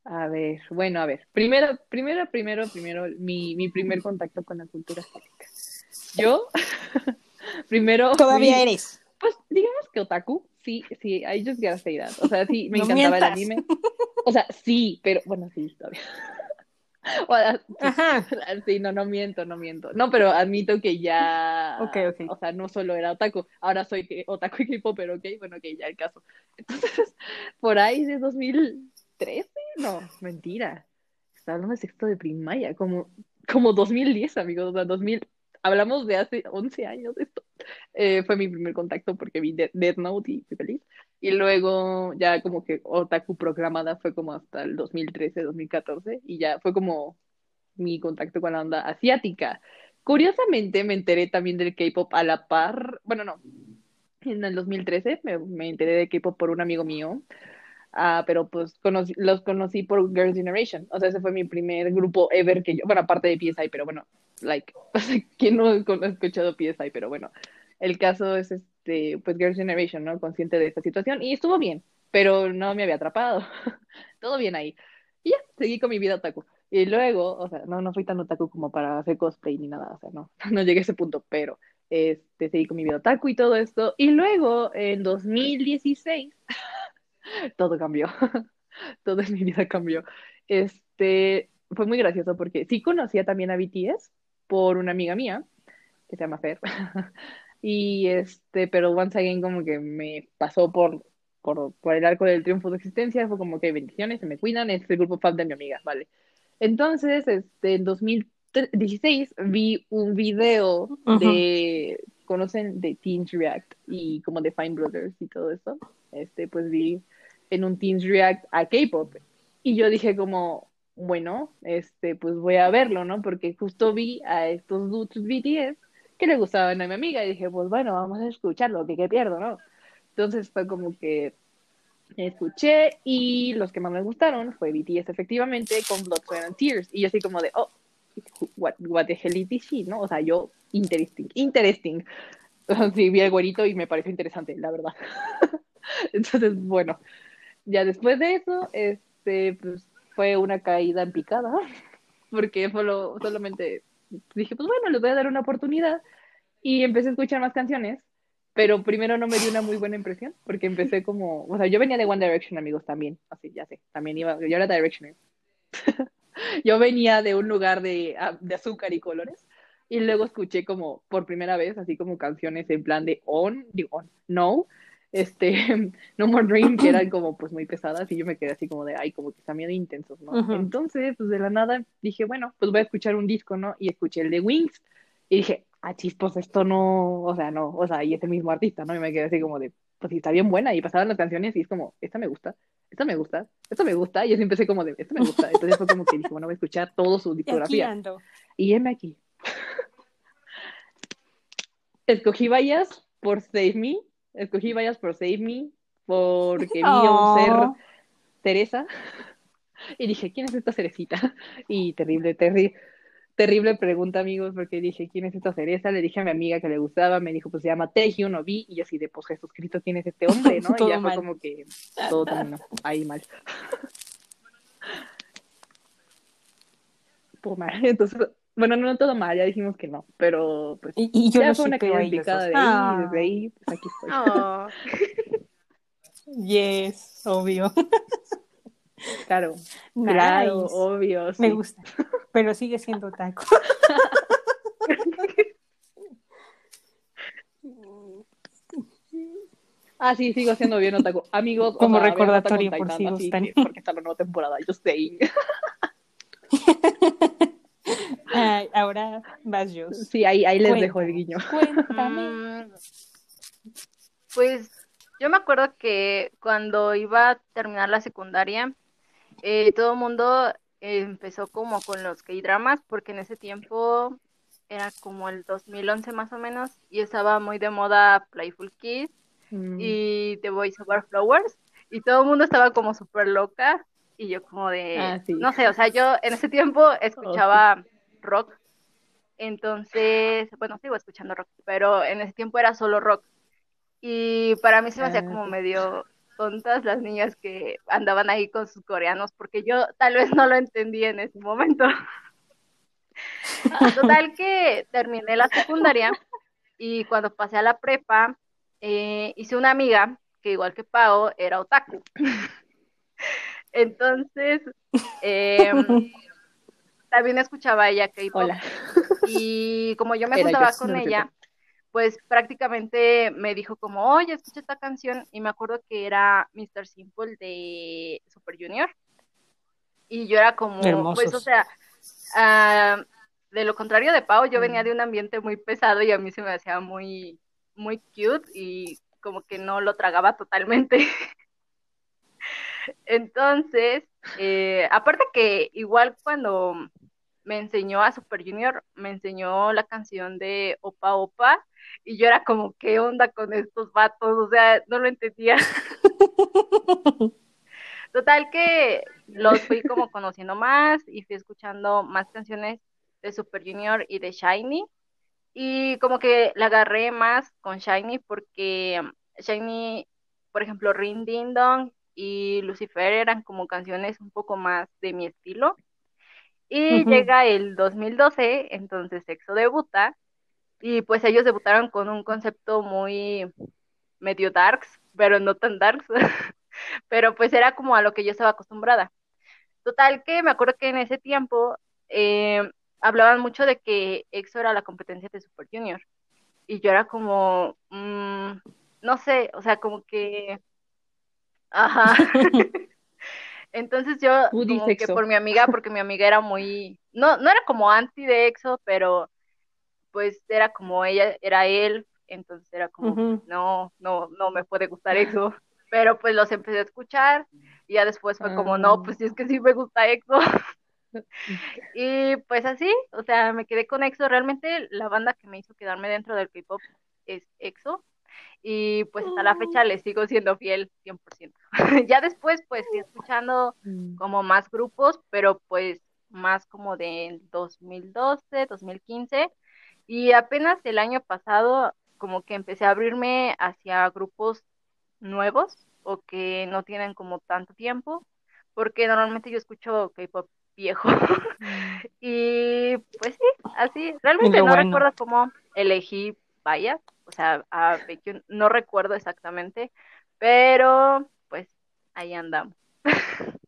A ver, bueno, a ver. Primero, primero, primero, primero, mi, mi primer contacto con la cultura asiática. Yo, primero. Todavía eres. Pues digamos que otaku, sí, sí, I just gotta say that. O sea, sí, me No encantaba el mientas. anime. O sea, sí, pero bueno, sí, todavía. O sea, sí, Ajá. sí, no, no miento, no miento. No, pero admito que ya. Ok, ok. O sea, no solo era otaku, ahora soy otaku y K-pop, pero ok, bueno, ok, ya el caso. Entonces, por ahí de 2013, no, mentira. Estaba hablando de sexto de primaria, como, como 2010, amigos, o sea, 2000. Hablamos de hace 11 años de esto. Eh, fue mi primer contacto porque vi De- Death Note y fui feliz. Y luego ya como que Otaku proclamada fue como hasta el 2013, 2014 y ya fue como mi contacto con la onda asiática. Curiosamente me enteré también del K-pop a la par, bueno, no, en el 2013 me, me enteré de K-pop por un amigo mío, ah, pero pues conocí- los conocí por Girls' Generation, o sea, ese fue mi primer grupo ever que yo, bueno, aparte de PSI, pero bueno, like, ¿quién no ha escuchado PSI? Pero bueno, el caso es este, pues Girls' Generation, ¿no? Consciente de esta situación y estuvo bien, pero no me había atrapado, todo bien ahí. Y ya, seguí con mi vida otaku. Y luego, o sea, no, no fui tan otaku como para hacer cosplay ni nada, o sea, no, no llegué a ese punto, pero este, seguí con mi vida otaku y todo esto. Y luego, en 2016, todo cambió, toda mi vida cambió. Este, fue muy gracioso porque sí conocía también a BTS por una amiga mía, que se llama Fer, y este, pero once again como que me pasó por, por, por el arco del triunfo de existencia, fue como que bendiciones, se me cuidan, es el grupo fan de mi amiga, vale. Entonces, este, en 2016 vi un video de, ¿conocen? De Teens React y como de Fine Brothers y todo eso. Este, pues vi en un Teens React a K-pop y yo dije como, bueno, este, pues voy a verlo, ¿no? Porque justo vi a estos dudes BTS que le gustaban a mi amiga y dije, pues bueno, vamos a escucharlo, que qué pierdo, ¿no? Entonces fue como que escuché y los que más me gustaron fue BTS efectivamente con Blood, Sweat and Tears y yo así como de, oh, what, what the hell is shit, ¿no? O sea, yo, interesting, interesting. sí, vi al güerito y me pareció interesante, la verdad. Entonces, bueno, ya después de eso, este, pues fue una caída en picada, porque solo, solamente dije, pues bueno, les voy a dar una oportunidad y empecé a escuchar más canciones, pero primero no me dio una muy buena impresión, porque empecé como, o sea, yo venía de One Direction, amigos, también, así, ya sé, también iba, yo era Directioner. yo venía de un lugar de, ah, de azúcar y colores, y luego escuché como por primera vez, así como canciones en plan de on, digo, on, no, este, No More Dream, que eran como pues muy pesadas y yo me quedé así como de, ay, como que también intensos, ¿no? Ujú. Entonces, pues de la nada dije, bueno, pues voy a escuchar un disco, ¿no? Y escuché el de Wings y dije, ah, chispos, esto no, o sea, no, o sea, y es el mismo artista, ¿no? Y me quedé así como de, pues sí, está bien buena y pasaban las canciones y es como, esta me gusta, esta me gusta, esta me gusta, y así empecé como de, esta me gusta, entonces fue como que dije, bueno, voy a escuchar todo su discografía. Y heme aquí. Escogí Vallas por Save Me. Escogí Vallas por Save Me porque vi a un ser. Teresa y dije, ¿quién es esta cerecita? Y terrible, terri- terrible pregunta, amigos, porque dije, ¿quién es esta cereza? Le dije a mi amiga que le gustaba, me dijo, pues se llama Teji, no vi, y yo así de, pues Jesucristo, ¿quién es este hombre? ¿no? Y ya fue como que todo terminó ahí mal. Todo mal. Entonces, bueno, no, no todo mal, ya dijimos que no, pero pues Y, y yo ya fue una shipeo caída a en ellos picada dos. de ahí, Ah, desde ahí, pues aquí estoy. Oh, yes, obvio. Claro, claro, obvio, Me gusta. Pero sigue siendo taco. Ah, sí, sigo siendo bien otaku. Amigos, o Como sea, vean recordatorio, por si gustan. que- porque está la nueva temporada, yo sé. Ay, ahora vas yo. Sí, ahí, ahí les dejo el guiño. Cuéntame. mm, pues yo me acuerdo que cuando iba a terminar la secundaria, eh, todo el mundo empezó como con los K-dramas, porque en ese tiempo era como el 2011 más o menos, y estaba muy de moda Playful Kiss Mm, y The Voice Over Flowers, y todo el mundo estaba como súper loca, y yo como de, Ah, sí. no sé, o sea, yo en ese tiempo escuchaba rock, entonces, bueno, sigo escuchando rock, pero en ese tiempo era solo rock, y para mí se me hacía Ah, como medio tontas las niñas que andaban ahí con sus coreanos, porque yo tal vez no lo entendía en ese momento. Total que terminé la secundaria y cuando pasé a la prepa, eh, hice una amiga que igual que Pau era otaku. Entonces, em, también escuchaba ella K-pop y como yo me Era juntaba yo, con no ella, pues prácticamente me dijo como, oye, escucha esta canción y me acuerdo que era Mr. Simple de Super Junior y yo era como, Hermosos. pues o sea, ah, de lo contrario de Pau, yo venía de un ambiente muy pesado y a mí se me hacía muy, muy cute y como que no lo tragaba totalmente. Entonces, eh, aparte que igual cuando me enseñó a Super Junior, me enseñó la canción de Opa Opa y yo era como, ¿qué onda con estos vatos? O sea, no lo entendía. Total que los fui como conociendo más y fui escuchando más canciones de Super Junior y de Shiny. Y como que la agarré más con Shiny porque Shiny, por ejemplo, Ring Ding Dong y Lucifer eran como canciones un poco más de mi estilo. Y Ujú. llega el 2012, entonces EXO debuta y pues ellos debutaron con un concepto muy medio darks, pero no tan darks, pero pues era como a lo que yo estaba acostumbrada. Total que me acuerdo que en ese tiempo eh, hablaban mucho de que EXO era la competencia de Super Junior y yo era como, mm, no sé, o sea, como que, ajá. Entonces yo como que por mi amiga, porque mi amiga era muy, no, no era como anti de EXO, pero pues era como ella, era él, entonces era como, no, no, no me puede gustar EXO, pero pues los empecé a escuchar y ya después fue como, Ah. no, pues sí es que sí me gusta EXO. Y pues así, o sea, me quedé con EXO. Realmente la banda que me hizo quedarme dentro del K-pop es EXO. Y pues hasta la fecha le sigo siendo fiel 100%. Ya después pues fui escuchando Mm. como más grupos, pero pues más como de 2012, 2015. Y apenas el año pasado como que empecé a abrirme hacia grupos nuevos o que no tienen como tanto tiempo, porque normalmente yo escucho K-pop viejo. y pues sí, así. Realmente no bueno. recuerdo cómo elegí Vaya, o sea, no recuerdo exactamente, pero pues ahí andamos.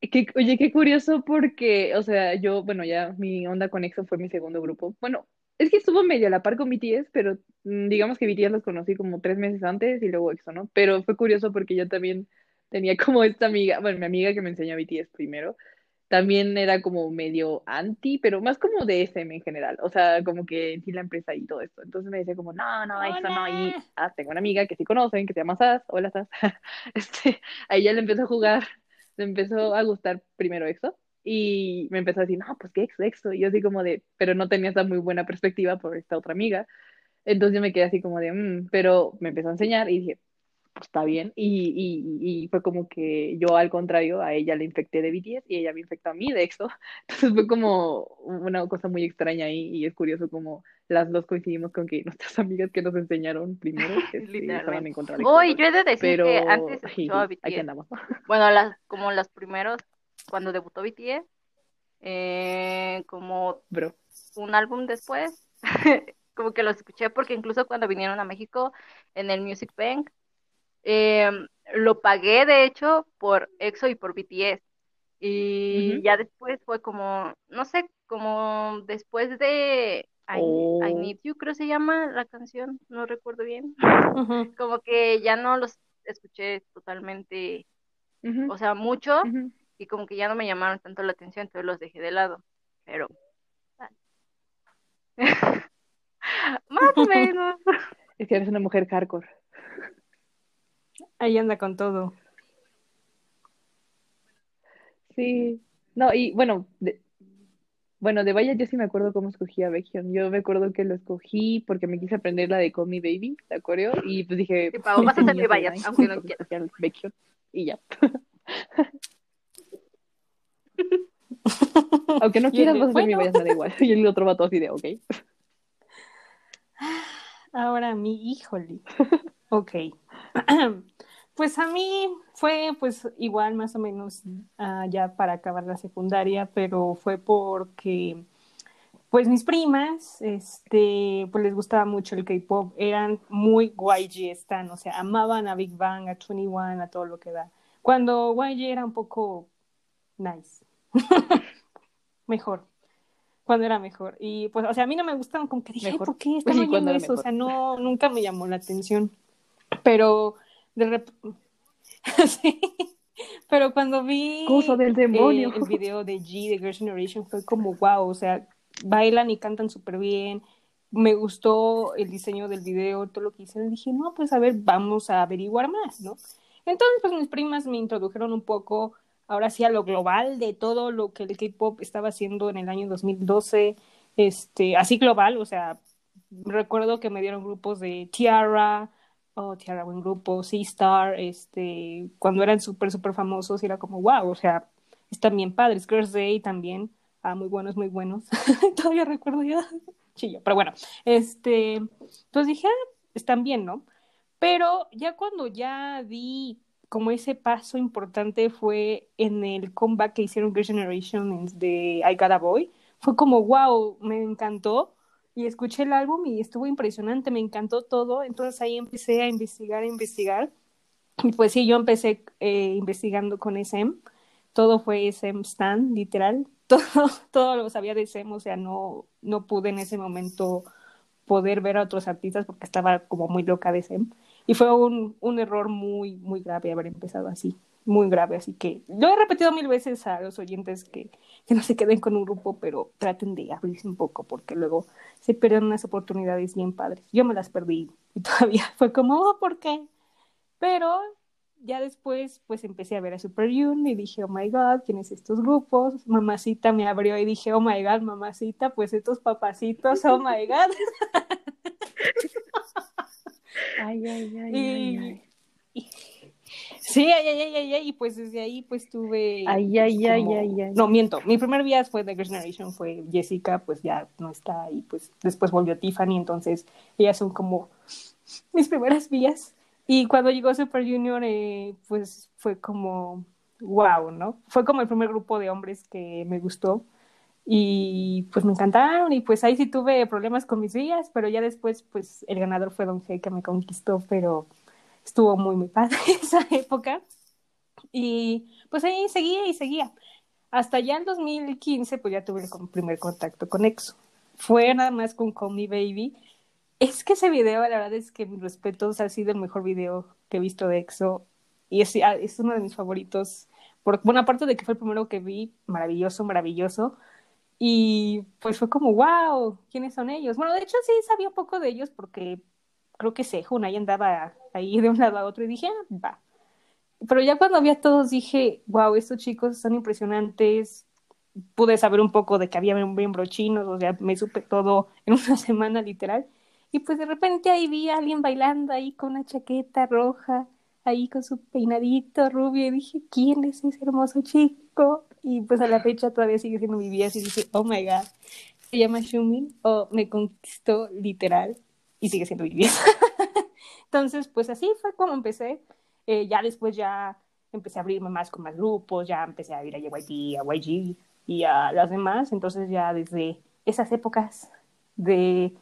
Qué- oye, qué curioso porque, o sea, yo, bueno, ya mi onda con EXO fue mi segundo grupo. Bueno, es que estuvo medio a la par con BTS, pero mm, digamos que BTS los conocí como tres meses antes y luego EXO, ¿no? Pero fue curioso porque yo también tenía como esta amiga, bueno, mi amiga que me enseñó BTS primero, también era como medio anti, pero más como de SM en general, o sea, como que en sí la empresa y todo esto. Entonces me decía como, no, no, EXO no, y ah, tengo una amiga que sí conocen, que se llama Sas, hola Sas, este, a ella le empezó a jugar, le empezó a gustar primero EXO, y me empezó a decir, no, pues que EXO, EXO, y yo así como de, pero no tenía esta muy buena perspectiva por esta otra amiga, entonces yo me quedé así como de, "Mm", pero me empezó a enseñar y dije, está bien. Y, y, y fue como que yo, al contrario, a ella le infecté de BTS y ella me infectó a mí de EXO. Entonces fue como una cosa muy extraña ahí y es curioso como las dos coincidimos con que nuestras amigas que nos enseñaron primero este, estaban en contra de EXO. yo he de decir Pero que antes escuchaba sí, aquí BTS. andamos. Bueno, las, como los primeros, cuando debutó BTS, eh, como Bro. un álbum después, como que los escuché porque incluso cuando vinieron a México en el Music Bank, eh, lo pagué de hecho por EXO y por BTS. Y ya después fue como, no sé, como después de I, I Oh. Need You, creo se llama la canción, no recuerdo bien. Como que ya no los escuché totalmente, o sea, mucho, y como que ya no me llamaron tanto la atención, entonces los dejé de lado. Pero, más o menos. Es que eres una mujer hardcore. Ahí anda con todo. Sí. No, y bueno, de, bueno, de Vaya yo sí me acuerdo cómo escogí a Baekhyun. Yo me acuerdo que lo escogí porque me quise aprender la de Call Me Baby, la coreo, y pues dije, Pau, vas a hacer Vayas, nice, aunque no quieras. Baekhyun y ya. Aunque no quieras, de, vas a hacer mi me da igual. Y el otro vato así de, ok. Ahora mi, híjole. Ok. Pues a mí fue pues igual más o menos ah, ya para acabar la secundaria, pero fue porque pues mis primas, este, pues les gustaba mucho el K-pop, eran muy YG stan, o sea, amaban a Big Bang, a 21, a todo lo que da. Cuando YG era un poco nice, mejor, cuando era mejor. Y pues, o sea, a mí no me gustaban, como que dije, Mejor. ¿por qué están oyendo eso? O sea, no, nunca me llamó la atención. Pero de repente, sí. Pero cuando vi Cosa del demonio. eh, el video de G de Girls' Generation fue como wow, o sea, bailan y cantan súper bien. Me gustó el diseño del video, todo lo que hicieron. Dije, no, pues a ver, vamos a averiguar más, ¿no? Entonces, pues mis primas me introdujeron un poco, ahora sí, a lo global de todo lo que el K-pop estaba haciendo en el año 2012, este, así global, o sea, recuerdo que me dieron grupos de Tiara, oh, Tiara, buen grupo, C-Star, este, cuando eran súper, súper famosos, era como, wow, o sea, están bien padres. Girls' Day también, ah, muy buenos, muy buenos. Todavía recuerdo ya, chillo, pero bueno, este, entonces dije, ah, están bien, ¿no? Pero ya cuando ya di como ese paso importante fue en el comeback que hicieron Girls' Generation de I Got a Boy, fue como, wow, me encantó y escuché el álbum y estuvo impresionante, me encantó todo, entonces ahí empecé a investigar, a investigar, y pues sí, yo empecé eh, investigando con SM, todo fue SM Stan, literal, todo, todo lo sabía de SM, o sea, no, no pude en ese momento poder ver a otros artistas porque estaba como muy loca de SM, y fue un, un error muy, muy grave haber empezado así, muy grave, así que lo he repetido mil veces a los oyentes que, que no se queden con un grupo, pero traten de abrirse un poco porque luego se pierden unas oportunidades bien padres. Yo me las perdí y todavía fue como, oh, ¿por qué? Pero ya después, pues empecé a ver a Super Junior y dije, oh my god, ¿quiénes estos grupos? Mamacita me abrió y dije, oh my god, mamacita, pues estos papacitos, oh my god. Ay, ay, ay, Y- ay, ay. Sí, ay, ay, ay, ay, ay, y pues desde ahí pues tuve... Ay, ay, pues, ay, como- ay, ay. No, miento, mi primer día fue de Girls' Generation, fue Jessica, pues ya no está, y pues después volvió Tiffany, entonces ellas son como mis primeras vías. Y cuando llegó Super Junior, eh, pues fue como, wow, ¿no? Fue como el primer grupo de hombres que me gustó. Y pues me encantaron y pues ahí sí tuve problemas con mis vías, pero ya después pues el ganador fue Don G que me conquistó, pero estuvo muy, muy padre esa época. Y pues ahí seguía y seguía. Hasta ya en 2015 pues ya tuve el primer contacto con EXO. Fue nada más con Call Me Baby. Es que ese video, la verdad es que mis respetos, ha sido el mejor video que he visto de EXO y es, ah, es uno de mis favoritos. Por, bueno, aparte de que fue el primero que vi, maravilloso, maravilloso. Y pues fue como, wow, ¿quiénes son ellos? Bueno, de hecho sí sabía un poco de ellos porque creo que Sehun ahí andaba ahí de un lado a otro y dije, ah, va. Pero ya cuando vi a todos dije, wow, estos chicos son impresionantes. Pude saber un poco de que había miembros chinos, o sea, me supe todo en una semana literal. Y pues de repente ahí vi a alguien bailando ahí con una chaqueta roja, ahí con su peinadito rubio, y dije, ¿quién es ese hermoso chico? Y pues a la fecha todavía sigue siendo mi vida, y dije, oh my god, se llama Shumin, o me conquistó literal, y sigue siendo mi vida. Entonces, pues así fue como empecé. Eh, ya después ya empecé a abrirme más con más grupos, ya empecé a ir a JYP, a YG y a las demás. Entonces ya desde esas épocas de,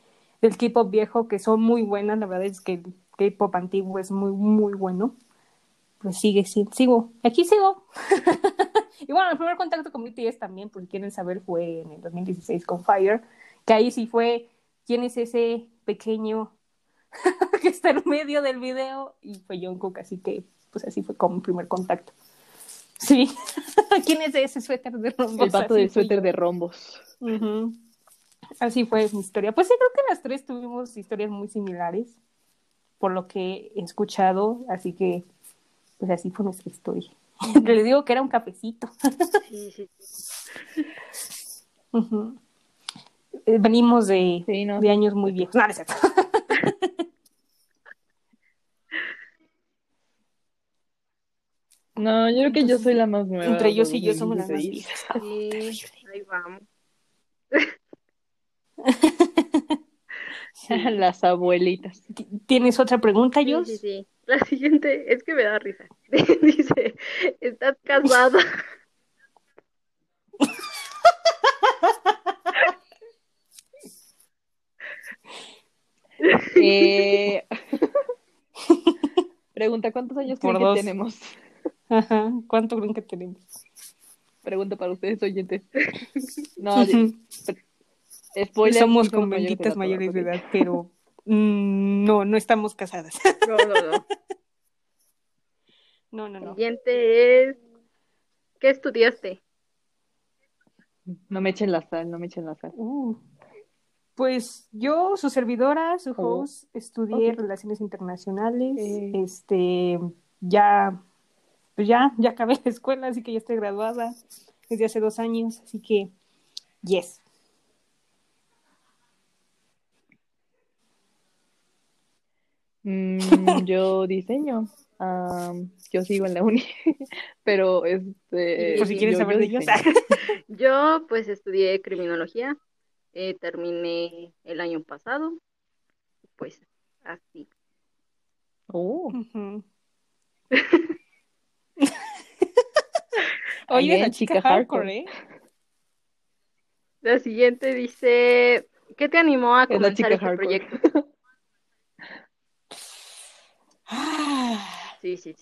del K-pop viejo, que son muy buenas, la verdad es que el K-pop antiguo es muy, muy bueno. Pues sigue, sí, sigo, aquí sigo. y bueno, el primer contacto con BTS también, por si quieren saber, fue en el 2016 con Fire, que ahí sí fue, ¿quién es ese pequeño que está en medio del video? Y fue Jungkook, así que pues así fue como mi primer contacto. Sí. ¿Quién es ese suéter de rombos? El Así del suéter yo. de rombos. Así fue mi historia. Pues sí, creo que las tres tuvimos historias muy similares, por lo que he escuchado, así que pues así fue nuestra historia. Les digo que era un cafecito. Sí, sí. Venimos de, Sí, no. de años muy viejos. No, no es cierto. No, yo creo que yo soy la más nueva. Entre ellos y yo somos las más 2016. viejas. Sí, ahí vamos. Las abuelitas. Ti- ¿Tienes otra pregunta, Sí, Jos? sí, sí. La siguiente es que me da risa. Dice, ¿estás casada? Eh, Pregunta, ¿cuántos años Por creen que tenemos? Ajá. ¿Cuánto creen que tenemos? Pregunta para ustedes, oyentes. No, spoiler. Somos con mayores de benditas edad, mayores de edad, pero mm, no, no estamos casadas. No, no, no. No, no, no. Siguiente es, ¿qué estudiaste? No me echen la sal, no me echen la sal. Uh, Pues yo, su servidora, su Oh. host, estudié. Relaciones Internacionales. Eh. Este, ya, pues ya, ya acabé la escuela, así que ya estoy graduada desde hace dos años, así que, yes. Mm, yo diseño. Am, yo sigo en la uni, pero este. Por si quieres yo- saber yo de ellos. Yo pues estudié criminología, eh, terminé el año pasado, pues así. Oh, Ujú. Oye, Bien, la chica chica hardcore, ¿eh? La siguiente dice, ¿qué te animó a Es comenzar chica este hardcore. proyecto? Ah, Sí, sí,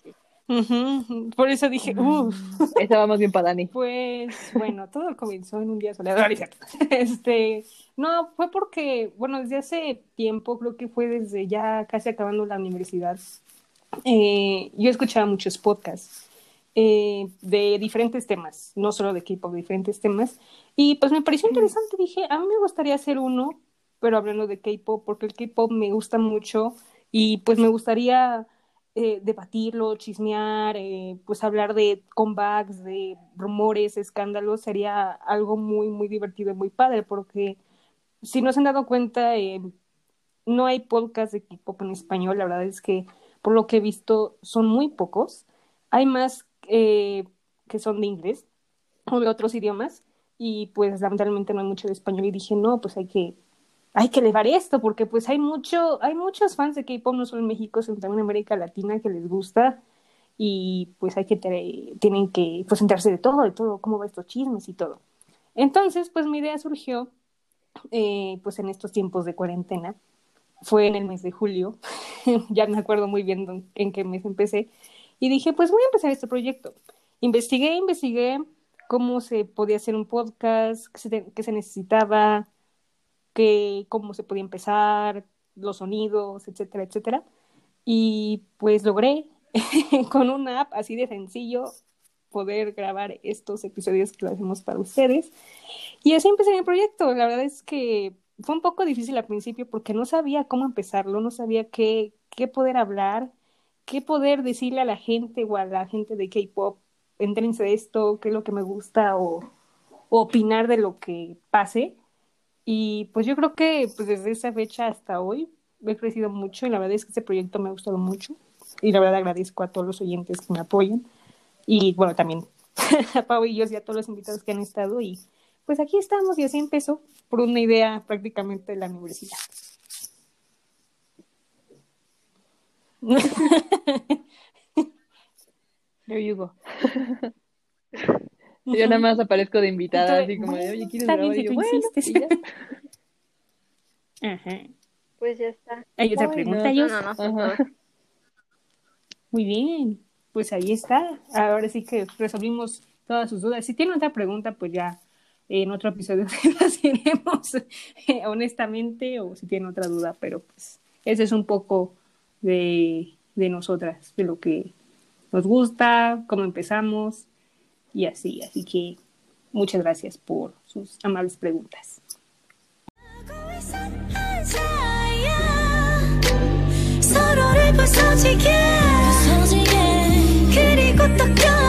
Por eso dije, uff. esa va más bien para Dani. Pues bueno, todo comenzó en un día soleado. Este, no, fue porque, bueno, desde hace tiempo, creo que fue desde ya casi acabando la universidad, eh, yo escuchaba muchos podcasts eh, de diferentes temas, no solo de K-pop, de diferentes temas, y pues me pareció interesante. Dije, a mí me gustaría hacer uno, pero hablando de K-pop, porque el K-pop me gusta mucho y pues me gustaría eh, debatirlo, chismear, eh, pues hablar de comebacks, de rumores, escándalos, sería algo muy, muy divertido y muy padre, porque si no se han dado cuenta, eh, no hay podcast de K-pop en español, la verdad es que por lo que he visto son muy pocos, hay más eh, que son de inglés o de otros idiomas y pues lamentablemente no hay mucho de español y dije, no, pues hay que hay que elevar esto porque pues hay mucho hay muchos fans de K-pop no solo en México, sino también en América Latina que les gusta y pues hay que tienen que pues enterarse de todo, de todo, cómo va estos chismes y todo. Entonces, pues mi idea surgió eh, pues en estos tiempos de cuarentena. Fue en el mes de julio, ya me acuerdo muy bien en qué mes empecé, y dije, pues voy a empezar este proyecto. Investigué, investigué cómo se podía hacer un podcast, qué qué se necesitaba, qué, cómo se podía empezar, los sonidos, etcétera, etcétera. Y pues logré con una app así de sencillo poder grabar estos episodios que lo hacemos para ustedes. Y así empecé mi proyecto. La verdad es que fue un poco difícil al principio porque no sabía cómo empezarlo, no sabía qué, qué poder hablar, qué poder decirle a la gente o a la gente de K-pop, entrense esto, qué es lo que me gusta o, o opinar de lo que pase. Y pues yo creo que pues desde esa fecha hasta hoy he crecido mucho y la verdad es que este proyecto me ha gustado mucho. Y la verdad agradezco a todos los oyentes que me apoyan. Y bueno, también a Pau y yo y a todos los invitados que han estado. Y pues aquí estamos y así empezó por una idea prácticamente de la universidad. There you. Yo nada más aparezco de invitada, así como de, oye, ¿quieres grabar? si Y yo, bueno, insistes. y ya. Ajá. Pues ya está. Hay otra pregunta, no, Jos? No, no. Muy bien, pues ahí está. Ahora sí que resolvimos todas sus dudas. Si tiene otra pregunta, pues ya en otro episodio las iremos eh, honestamente o si tiene otra duda, pero pues ese es un poco de, de nosotras, de lo que nos gusta, cómo empezamos y así. Así que muchas gracias por sus amables preguntas. 서로를 부서지게 그리고 또 껴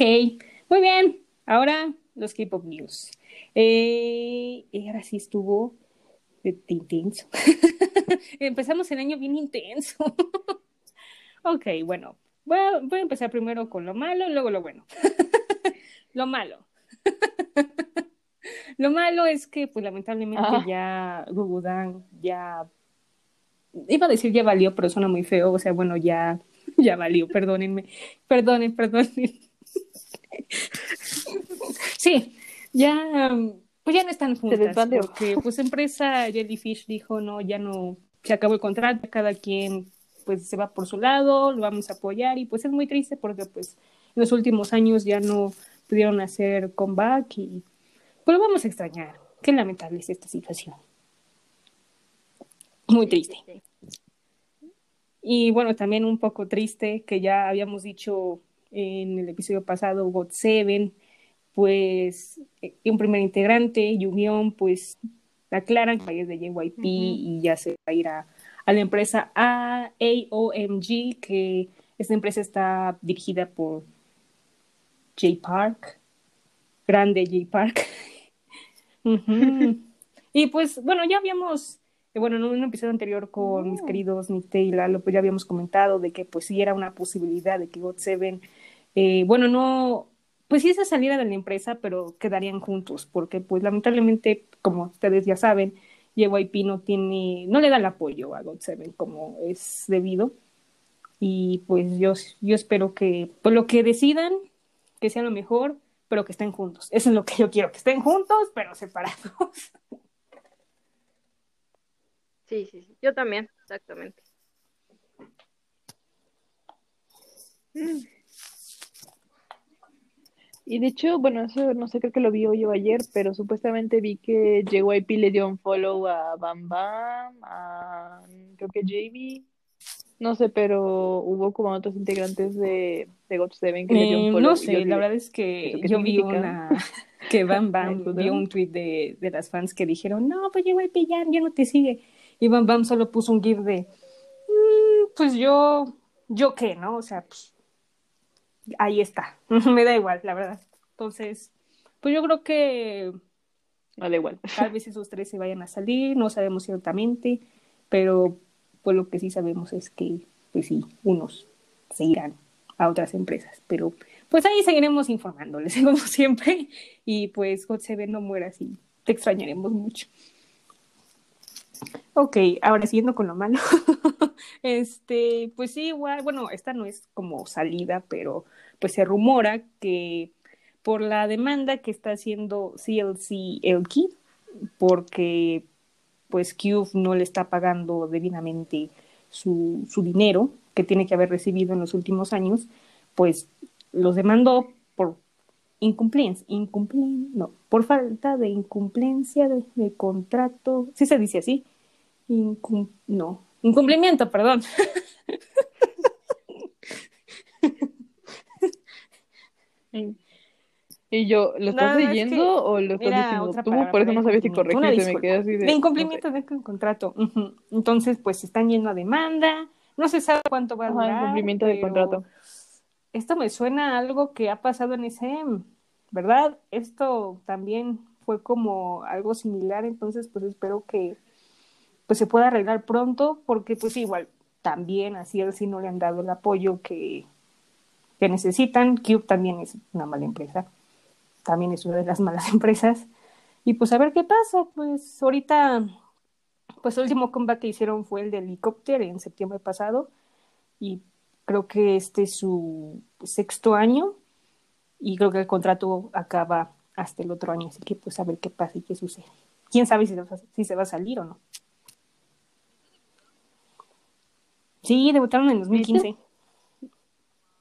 Ok, muy bien. Ahora los K-pop news. Eh, y ahora sí estuvo de, de intenso. Empezamos el año bien intenso. ok, bueno, voy a, voy a empezar primero con lo malo y luego lo bueno. lo malo. lo malo es que, pues lamentablemente Ah. ya Gugudan ya iba a decir ya valió, pero suena muy feo. O sea, bueno, ya, ya valió, perdónenme. Perdonen, perdonen. Sí, ya, um, pues ya no están juntas, porque pues empresa Jellyfish dijo, no, ya no, se acabó el contrato, cada quien pues se va por su lado, lo vamos a apoyar y pues es muy triste porque pues en los últimos años ya no pudieron hacer comeback y pues lo vamos a extrañar. Qué lamentable es esta situación. Muy triste. Y bueno, también un poco triste que ya habíamos dicho en el episodio pasado, God Seven, pues eh, un primer integrante, Yugion, pues aclaran que es de JYP y ya se va a ir a, a la empresa AOMG, que esta empresa está dirigida por J Park, grande J Park. Y pues bueno, ya habíamos eh, bueno, en un episodio anterior con mis queridos Nick y Lalo, pues ya habíamos comentado de que pues sí era una posibilidad de que God Seven, eh, bueno, no, pues sí se saliera de la empresa, pero quedarían juntos, porque pues lamentablemente, como ustedes ya saben, JYP no tiene, no le da el apoyo a God Seven como es debido. Y pues yo, yo espero que, pues lo que decidan, que sea lo mejor, pero que estén juntos. Eso es lo que yo quiero, que estén juntos, pero separados. Sí, sí, sí. Yo también, exactamente. Y de hecho, bueno, eso no sé, creo que lo vi hoy o ayer, pero supuestamente vi que JYP le dio un follow a Bam Bam, a creo que Jamie No sé, pero hubo como otros integrantes de, de God Seven que le dieron Eh, follow no yo sé, la verdad es que ¿eso qué yo vi una que Bam Bam ¿Me vio un tweet de, de las fans que dijeron, no, pues el pillar, ya no te sigue. Y Bam Bam solo puso un gif de, "Mm, pues yo, yo qué, ¿no? O sea, pues ahí está, me da igual, la verdad. Entonces, pues yo creo que Ah, da igual. tal vez esos tres se vayan a salir, no sabemos ciertamente, pero pues lo que sí sabemos es que, pues sí, unos se irán a otras empresas, pero pues ahí seguiremos informándoles, como siempre, y pues God Seven no muera así, te extrañaremos mucho. Ok, ahora siguiendo con lo malo, este, pues sí, igual, bueno, esta no es como salida, pero pues se rumora que por la demanda que está haciendo CLC Elki, porque pues Cube no le está pagando debidamente su, su dinero que tiene que haber recibido en los últimos años, pues los demandó por incumpliencia, incumplien- no, por falta de incumplencia de, de contrato, sí se dice así, Incum- no, incumplimiento, perdón. Y yo, ¿lo estás No, no, es leyendo que o lo estás diciendo tú? palabra Por eso no sabía si incumplimiento, corregirte, me quedé así de... De no sé. incumplimiento de contrato. Entonces, pues están yendo a demanda. No se sabe cuánto va a durar. incumplimiento de pero contrato. Esto me suena a algo que ha pasado en SM, ¿verdad? Esto también fue como algo similar, entonces pues espero que pues se pueda arreglar pronto, porque pues igual también así él sí no le han dado el apoyo que, que necesitan. Cube también es una mala empresa, también es una de las malas empresas. Y pues a ver qué pasa, pues ahorita, pues el último comeback que hicieron fue el de helicóptero en septiembre pasado y creo que este es su sexto año y creo que el contrato acaba hasta el otro año, así que pues a ver qué pasa y qué sucede. ¿Quién sabe si si se va a salir o no? Sí, debutaron en 2015.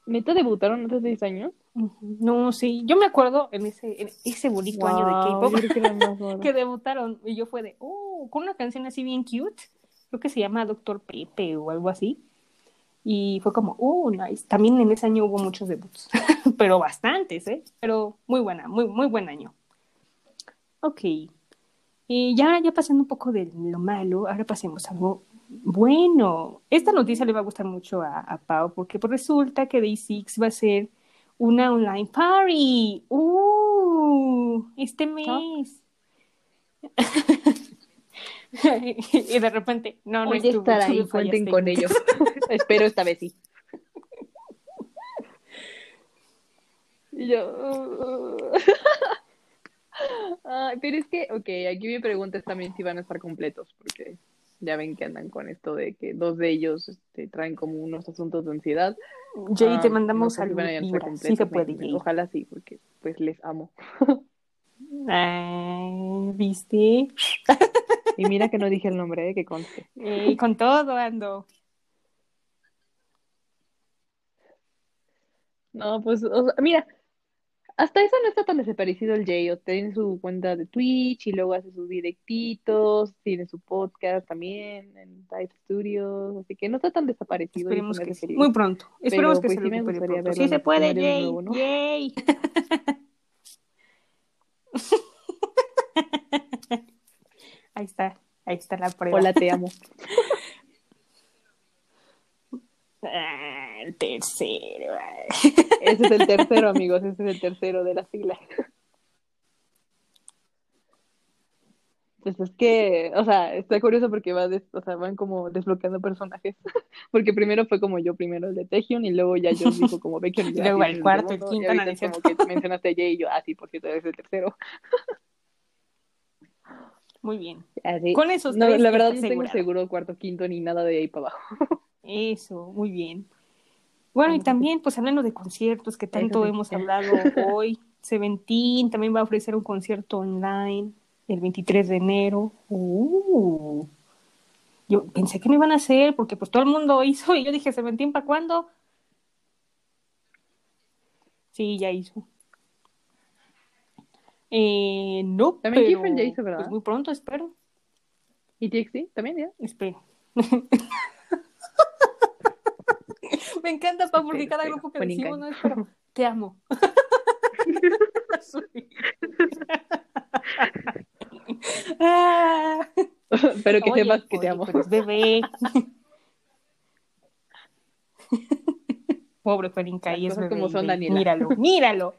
¿Neta debutaron hace seis años? Ujú. No, sí, yo me acuerdo en ese, en ese bonito año de K-pop que debutaron y yo fue de, oh, con una canción así bien cute, creo que se llama Doctor Pepe o algo así. Y fue como, oh, nice. También en ese año hubo muchos debuts, pero bastantes, ¿eh? Pero muy buena, muy, muy buen año. Ok. Y ya, ya pasando un poco de lo malo, ahora pasemos a algo bueno. Esta noticia le va a gustar mucho a, a Pau, porque pues resulta que Day Six va a ser una online party. ¡Uh! Este mes. y de repente, no, no estuvo, estar ahí, cuenten con ellos. Espero esta vez sí. Yo... Pero es que, ok, aquí mi pregunta es también si van a estar completos, porque ya ven que andan con esto de que dos de ellos este, traen como unos asuntos de ansiedad. Jay, Ah, te no mandamos sé si a. Sí se puede, Jay. Ojalá sí, porque pues les amo. Ah, ¿Viste? Y mira que no dije el nombre, eh, que conste. Eh, con todo ando. No, pues, o sea, mira, hasta eso no está tan desaparecido el Jay. O tiene su cuenta de Twitch y luego hace sus directitos, tiene su podcast también en Type Studios, así que no está tan desaparecido. Esperemos que sí. Muy pronto. Esperemos Pero, que pues, se sí recupere pronto. Sí se puede, Jay. nuevo, ¿no? Yay. Ahí está. Ahí está la prueba. Hola, te amo. El tercero. Ese es el tercero, amigos, ese es el tercero de la sigla. Pues es que, o sea, está curioso porque va des- o sea, van como desbloqueando personajes. Porque primero fue como yo primero el de Taehyun y luego ya yo dijo como Baekhyun y yo, Luego el es cuarto, el quinto, y es es como que mencionaste a Jay y yo, ah, sí, por cierto, eres el tercero. Muy bien. Así. Con esos No, tres la verdad no tengo seguro cuarto, quinto ni nada de ahí para abajo. Eso, muy bien. Bueno, y también, pues hablando de conciertos que tanto hemos hablado hoy, Seventeen también va a ofrecer un concierto online el 23 de enero. Uh. Yo pensé que no iban a hacer, porque pues todo el mundo hizo, y yo dije, Seventeen, ¿para cuándo? Sí, ya hizo. Eh, no, También pero Kiefer ya hizo, ¿verdad? pues muy pronto, espero. ¿Y TXT también ya? Espero. Me encanta, Pau, porque cada grupo que decimos no es, pero te amo. Pero que oye, sepas que te amo. bebé. Pobre Juanica, Las y es bebé. como son, Daniela. Míralo, míralo.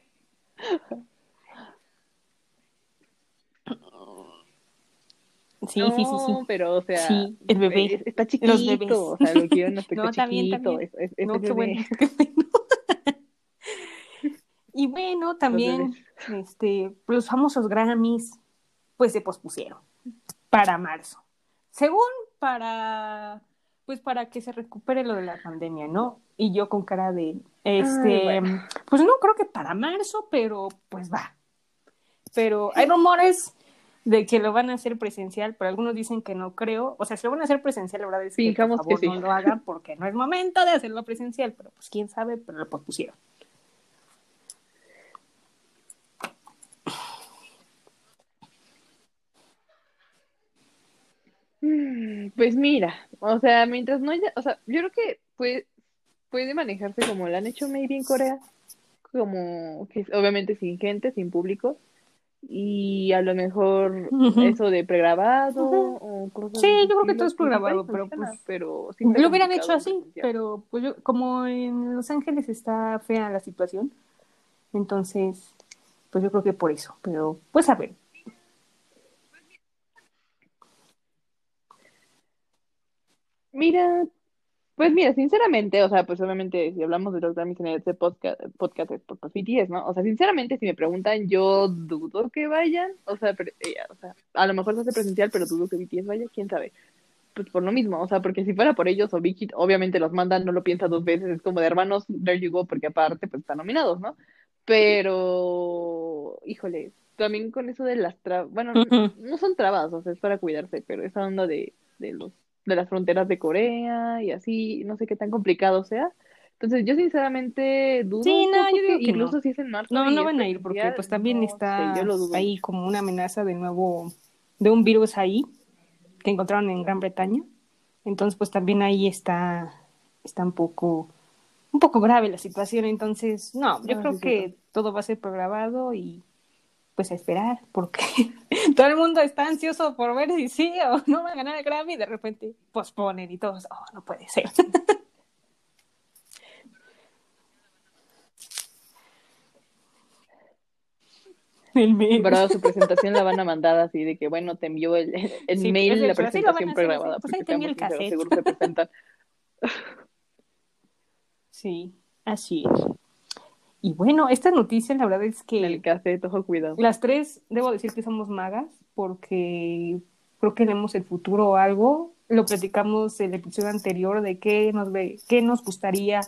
Sí, sí, sí, sí. No, pero, o sea, Sí, el bebé. es- está Los bebés. chiquito, o sea, lo quiero en aspecto No, también, chiquito, también. es, es- No, qué bebé. bueno. Y bueno, también este, los famosos Grammys, pues se pospusieron para marzo. Según para, pues para que se recupere lo de la pandemia, ¿no? Y yo con cara de, este, Ay, bueno. pues no, creo que para marzo, pero pues va. Pero hay rumores de que lo van a hacer presencial, pero algunos dicen que no creo. O sea, si lo van a hacer presencial, la verdad es que por favor que sí. no lo hagan porque no es momento de hacerlo presencial, pero pues quién sabe, pero lo pospusieron. Mm, Pues mira, o sea, mientras no haya, o sea, yo creo que puede, puede manejarse como lo han hecho maybe en Corea, como que obviamente sin gente, sin público, y a lo mejor eso de pregrabado o cosas Sí, yo creo que todo es pues, pregrabado, pero, funciona, pues, pero Lo hubieran hecho así, pero pues yo, como en Los Ángeles está fea la situación, entonces, pues yo creo que por eso, pero pues a ver. Mira, pues mira, sinceramente, o sea, pues obviamente si hablamos de los Grammys en este podcast, podcast es por BTS, ¿no? O sea, sinceramente, si me preguntan, yo dudo que vayan, o sea, pero, eh, o sea, a lo mejor se hace presencial, pero dudo que BTS vaya, quién sabe. Pues por lo mismo, o sea, porque si fuera por ellos o Hit, obviamente los mandan, no lo piensa dos veces, es como de hermanos, there you go, porque aparte, pues están nominados, ¿no? Pero, híjole, también con eso de las trabas, bueno, no son trabas, o sea, es para cuidarse, pero esa onda de, de los de las fronteras de Corea y así, no sé qué tan complicado sea. Entonces, yo sinceramente dudo Sí, no, yo digo que incluso no. si es en marzo No, no van a ir porque pues también no está sé, ahí como una amenaza de nuevo, de un virus ahí que encontraron en Gran Bretaña. Entonces pues también ahí está, está un poco, un poco grave la situación. Entonces, no, yo Ah, creo que todo va a ser programado y pues a esperar porque todo el mundo está ansioso por ver si sí o no va a ganar el Grammy y de repente posponen y todos, oh, no puede ser. El. Pero su presentación la van a mandar así de que, bueno, te envió el, el Sí, mail de la presentación pregrabada, pues ahí te el cassette. seguro se presentan. Sí, así es. Y bueno, esta noticia la verdad es En que cassette, ojo, cuidado. las tres, debo decir que somos magas, porque creo que vemos el futuro o algo. Lo platicamos el episodio anterior de qué nos, ve, qué nos gustaría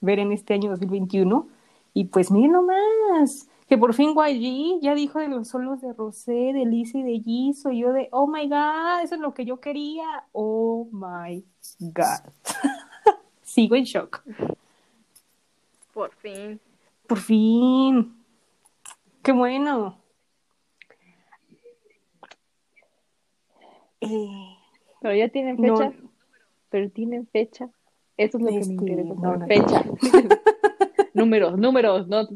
ver en este año 2021. Y pues miren nomás, que por fin YG ya dijo de los solos de Rosé, de Lisa y de Jisoo. Y yo de, oh my god, eso es lo que yo quería. Oh my god. Sigo en shock. Por fin. Por fin. Qué bueno. Eh, Pero ya tienen No. fecha. Pero tienen fecha. Eso es lo que me interesa. no. Fecha. números, números, no,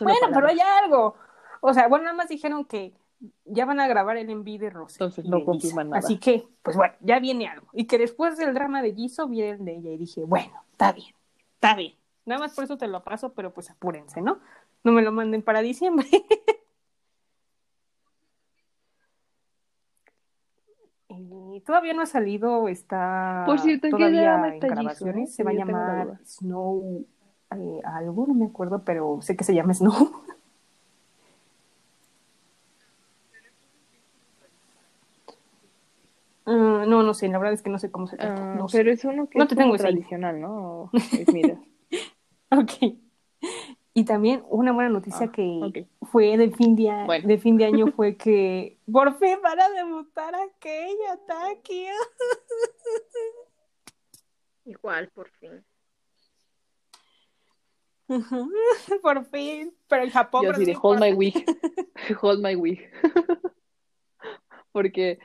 bueno, pero hay algo. O sea, bueno, nada más dijeron que ya van a grabar el envío de Rosé. Entonces no confirman nada. Así que, pues bueno, ya viene algo. Y que después del drama de Jisoo viene el de ella. Y dije, bueno, está bien, está bien. Nada más por eso te lo paso, pero pues apúrense, ¿no? No me lo manden para diciembre. Y todavía no ha salido, está Por cierto, ¿en qué todavía en grabaciones. Se va a llamar. Snow eh, algo, no me acuerdo, pero sé que se llama Snow. Ah, no, no sé, la verdad es que no sé cómo se trata. Ah, no sé. pero es uno que No es te tengo tradicional, ¿no? Es, mira. Ok. Y también una buena noticia Ah, que fue de fin de, Bueno. de fin de año fue que por fin van a debutar aquella Taki. Igual, por fin. por fin. Pero en Japón. Yo de no hold my wig. hold my wig. Porque.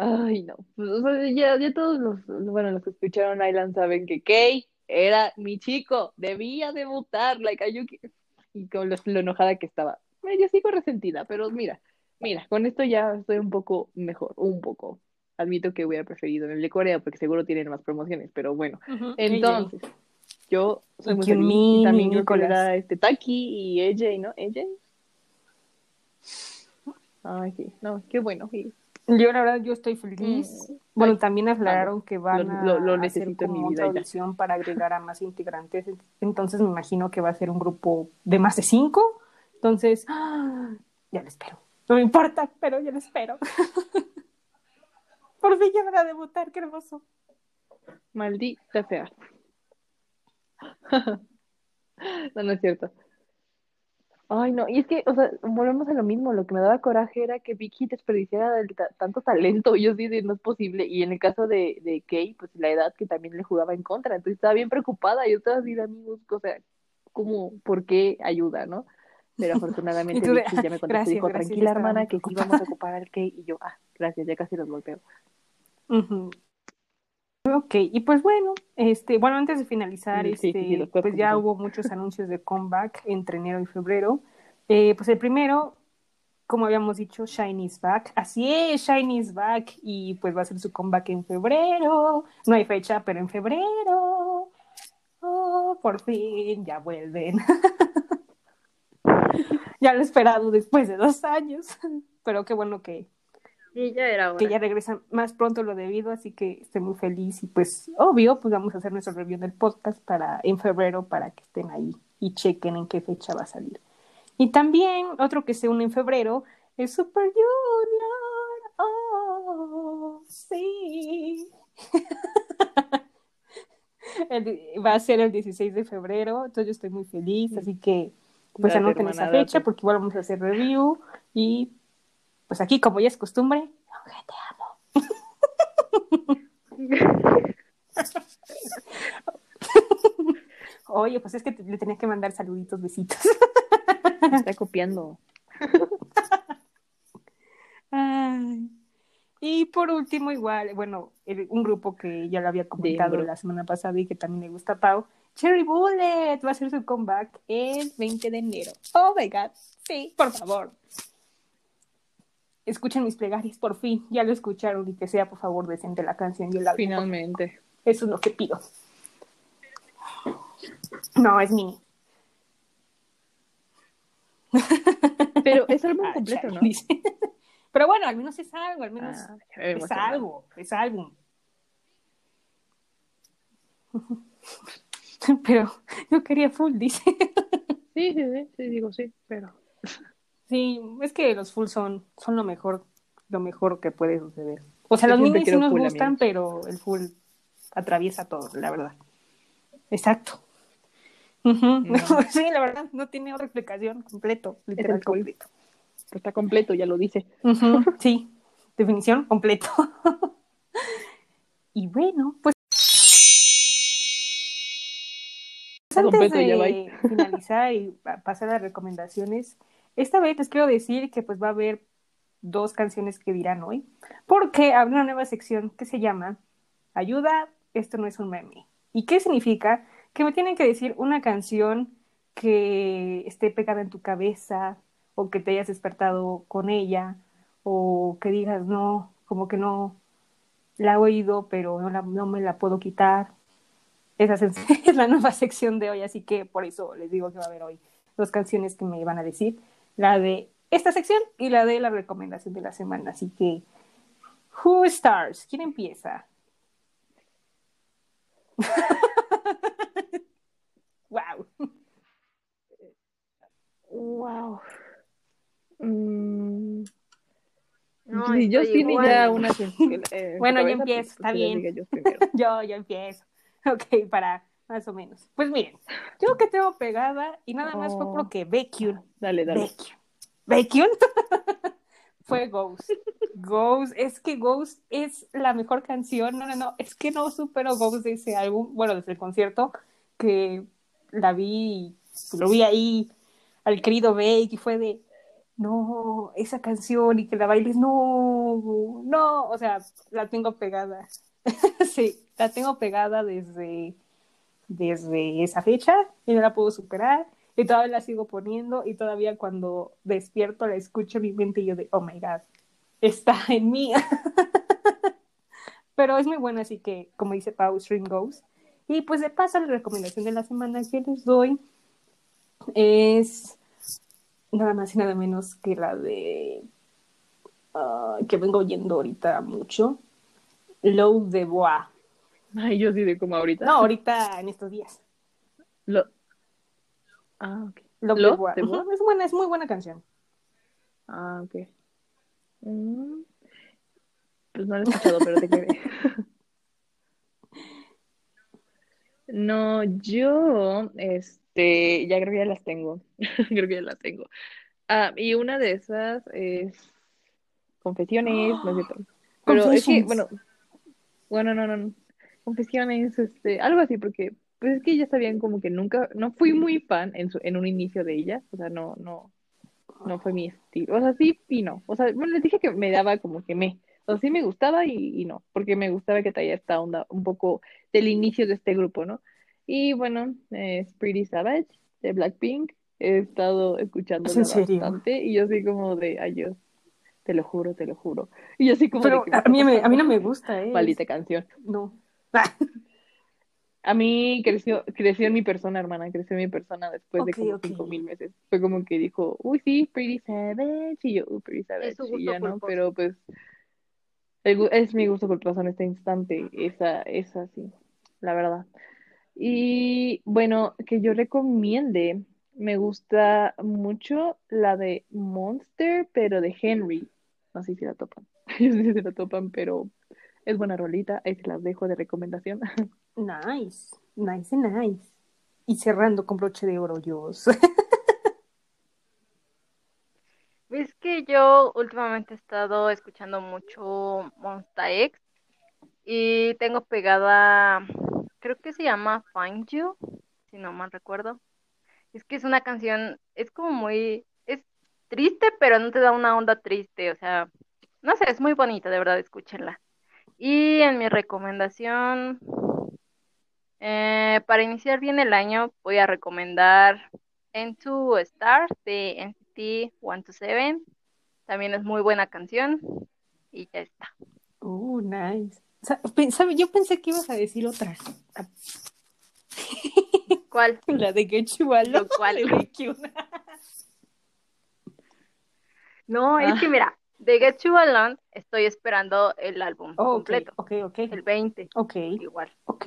Ay, no. Pues, o sea, ya, ya todos los, bueno, los que escucharon Island saben que Kay era mi chico, debía debutar, like Ayuki. Y con lo, lo enojada que estaba. Yo sigo resentida, pero mira, mira, con esto ya estoy un poco mejor, un poco. Admito que hubiera preferido el de Corea porque seguro tienen más promociones, pero bueno. Entonces, yo soy muy feliz. Y y también Nicolás. era este Taki y AJ, ¿no? AJ. Ay, sí, no, qué bueno. sí. Yo la verdad yo estoy feliz. Mm. Bueno, Ay, también aclararon que van Lo- a lo- lo hacer necesito en mi como vida otra ya. audición para agregar a más integrantes. Entonces me imagino que va a ser un grupo de más de cinco. Entonces, ¡ah! ya lo espero. No me importa, pero ya lo espero. Por fin ya van a debutar, qué hermoso. Maldita sea. No, no es cierto. Ay, no, y es que, o sea, volvemos a lo mismo, lo que me daba coraje era que Vicky desperdiciara el ta- tanto talento, y yo sí, de, no es posible, y en el caso de, de Kay, pues la edad que también le jugaba en contra, entonces estaba bien preocupada, yo estaba así de amigos, o sea, ¿cómo, por qué ayuda, no? Pero afortunadamente Vicky ya me contestó y gracias, dijo, gracias, tranquila hermana, que sí preocupada". vamos a ocupar al Kay, y yo, ah, gracias, ya casi los golpeo. Ujú. Ok, y pues bueno, este, bueno, antes de finalizar, Sí, este, sí, pues ya hubo muchos anuncios de comeback entre enero y febrero. Eh, pues el primero, como habíamos dicho, Shiny is back. Así es, Shiny is back y pues va a hacer su comeback en febrero. No hay fecha, pero en febrero. Oh, por fin, ya vuelven. ya lo he esperado después de dos años, pero qué bueno que, Sí, ya era hora. que ya regresan más pronto lo debido, así que estoy muy feliz y pues obvio, pues vamos a hacer nuestro review del podcast para en febrero para que estén ahí y chequen en qué fecha va a salir. Y también otro que se une en febrero es Super Junior. Oh, sí. El- va a ser el 16 de febrero, entonces yo estoy muy feliz, así que pues anoten esa fecha porque igual vamos a hacer review y pues aquí como ya es costumbre, te amo. Oye, pues es que le tenía que mandar saluditos, besitos. Me está copiando. Ay. Y por último, igual, bueno, un grupo que ya lo había comentado la semana pasada y que también me gusta Pau, Cherry Bullet va a hacer su comeback el 20 de enero. Oh my god, sí, por favor. Escuchen mis plegarias, por fin, ya lo escucharon y que sea por favor decente la canción y el álbum. Finalmente. Eso es lo que pido. No, es mi. Pero es álbum Ah, completo, ¿no? dice. Pero bueno, al menos es algo, al menos Ah, es algo, es álbum. Pero yo quería full, dice. Sí, sí, sí, sí, digo sí, pero. Sí, es que los full son, son lo mejor, lo mejor que puede suceder. O sea, Yo los minis sí nos full, gustan, amigos. pero el full atraviesa todo, la verdad. Exacto. Sí, la verdad, no tiene otra explicación completo, literal completo. Está completo, ya lo dice. Sí, definición completo. y bueno, pues antes de finalizar y pa- pasar a recomendaciones, esta vez les quiero decir que pues va a haber dos canciones que dirán hoy, porque habrá una nueva sección que se llama Ayuda, esto no es un meme. ¿Y qué significa? Que me tienen que decir una canción que esté pegada en tu cabeza o que te hayas despertado con ella o que digas no, como que no la he oído pero no, no me la puedo quitar. Esa es, es la nueva sección de hoy, así que por eso les digo que va a haber hoy dos canciones que me van a decir, la de esta sección y la de la recomendación de la semana. Así que, who starts? ¿Quién empieza? wow. Wow. Mm, No, sí, yo estoy sí igual. ya una. que- que, eh, en Bueno, yo empiezo, pues, está bien. Yo, yo empiezo. Ok, para más o menos. Pues miren, yo que tengo pegada y nada más fue Oh. porque Baekhyun, Dale, dale. Baekhyun, Baekhyun fue Ghost. Ghost, es que Ghost es la mejor canción. No, no, no, es que no supero Ghost de ese álbum, bueno, desde el concierto que la vi, lo vi ahí al querido Bake y fue de no, esa canción y que la bailes, no, no, o sea, la tengo pegada. sí, la tengo pegada desde, desde esa fecha y no la puedo superar y todavía la sigo poniendo y todavía cuando despierto la escucho en mi mente y yo de, oh my god, está en mí. Pero es muy buena, así que, como dice Pau, String Goes. Y pues de paso, la recomendación de la semana que les doy es nada más y nada menos que la de ah, que vengo oyendo ahorita mucho, Low de Bois. Ay, yo sí de como ahorita. No, ahorita en estos días. Lo... Ah, ok. ¿Lo? Ujú, Es buena, es muy buena canción. Ah, ok. Mm, Pues no lo he escuchado, pero te quedé. No, yo, este, ya creo que ya las tengo. Creo que ya las tengo. Ah, y una de esas es Confesiones, no es cierto. Pero es que, bueno, bueno, no, no, no. Confesiones, este, algo así, porque, pues es que ya sabían como que nunca, no fui muy fan en su, en un inicio de ella, o sea, no, no, no fue mi estilo, o sea, sí y no, o sea, bueno, les dije que me daba como que me, o sea, sí me gustaba y, y no, porque me gustaba que traía esta onda un poco del inicio de este grupo, ¿no? Y bueno, es Pretty Savage de Blackpink, he estado escuchándola ¿Es en serio? bastante y yo así como de, ay, yo, te lo juro, te lo juro, y yo así como de Pero me a mí, me- a mí no me gusta, ¿eh? Maldita canción. No. A mí creció, creció en mi persona, hermana, creció en mi persona después de como ok. cinco mil meses. Fue como que dijo, uy, sí, Pretty Savage, y yo, uy, Pretty Savage, y ya no, pero pues el es mi gusto culposo en este instante, esa, esa sí, la verdad. Y bueno, que yo recomiende, me gusta mucho la de Monster, pero de Henry. No sé si la topan, yo no sé si la topan, pero es buena rolita, ahí se las dejo de recomendación. Nice, nice, nice. Y cerrando con broche de oro, yo. Ves que yo últimamente he estado escuchando mucho Monsta X y tengo pegada, creo que se llama Find You, si no mal recuerdo. Es que es una canción, es como muy, es triste, pero no te da una onda triste, o sea, no sé, es muy bonita, de verdad, escúchenla. Y en mi recomendación, eh, para iniciar bien el año, voy a recomendar Into a Star de NCT 127. También es muy buena canción. Y ya está. Uh, nice. Sa- pe- sabe, Yo pensé que ibas a decir otra. ¿Cuál? La de Get You Alone. ¿Lo cuál? de. No, es Ah. que mira, de Get You Alone estoy esperando el álbum Oh, completo. ok, ok. El 20, Ok, igual. ok.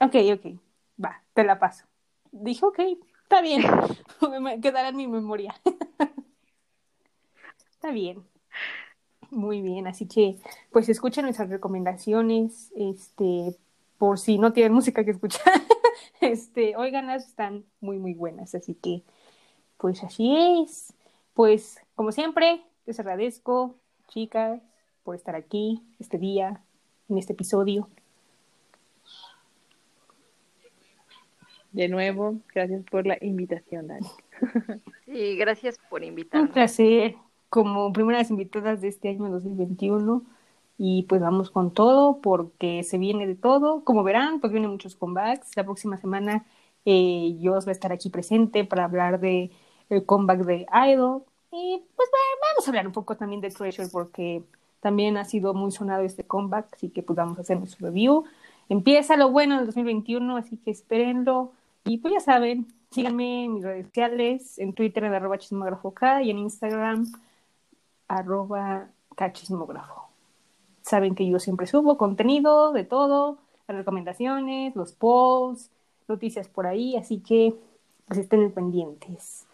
Ok, ok. Va, te la paso. Dije, ok, está bien. Me quedará en mi memoria. Está bien. Muy bien, así que pues escuchen nuestras recomendaciones, este, por si no tienen música que escuchar, este, óiganlas, están muy muy buenas, así que pues así es. Pues como siempre, les agradezco, chicas, por estar aquí este día, en este episodio. De nuevo, gracias por la invitación, Dani. Sí, gracias por Un invitarme. placer, como primeras invitadas de este año 2021. Y pues vamos con todo, porque se viene de todo. Como verán, pues vienen muchos comebacks. La próxima semana eh, yo voy a estar aquí presente para hablar de el comeback de Idol. Y pues bueno, vamos a hablar un poco también de Treasure, porque también ha sido muy sonado este comeback, así que pues vamos a hacer nuestro review. Empieza lo bueno del 2021, así que espérenlo. Y pues ya saben, síganme en mis redes sociales, en Twitter en arroba chismógrafo K y en Instagram arroba chismógrafo. Saben que yo siempre subo contenido de todo, las recomendaciones, los polls, noticias por ahí, así que pues estén pendientes.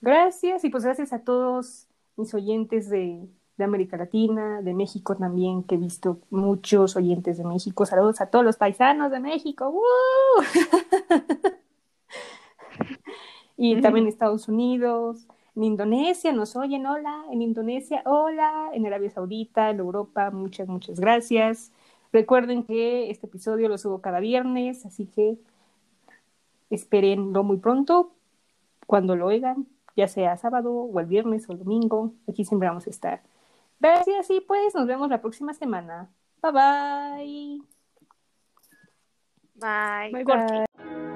Gracias y pues gracias a todos mis oyentes de, de América Latina, de México también, que he visto muchos oyentes de México. Saludos a todos los paisanos de México. ¡Woo! y también en Estados Unidos, en Indonesia, nos oyen, hola, en Indonesia, hola, en Arabia Saudita, en Europa, muchas, muchas gracias. Recuerden que este episodio lo subo cada viernes, así que espérenlo muy pronto, cuando lo oigan, ya sea sábado o el viernes o el domingo. Aquí siempre vamos a estar. Gracias y pues nos vemos la próxima semana. Bye bye. Bye. Bye.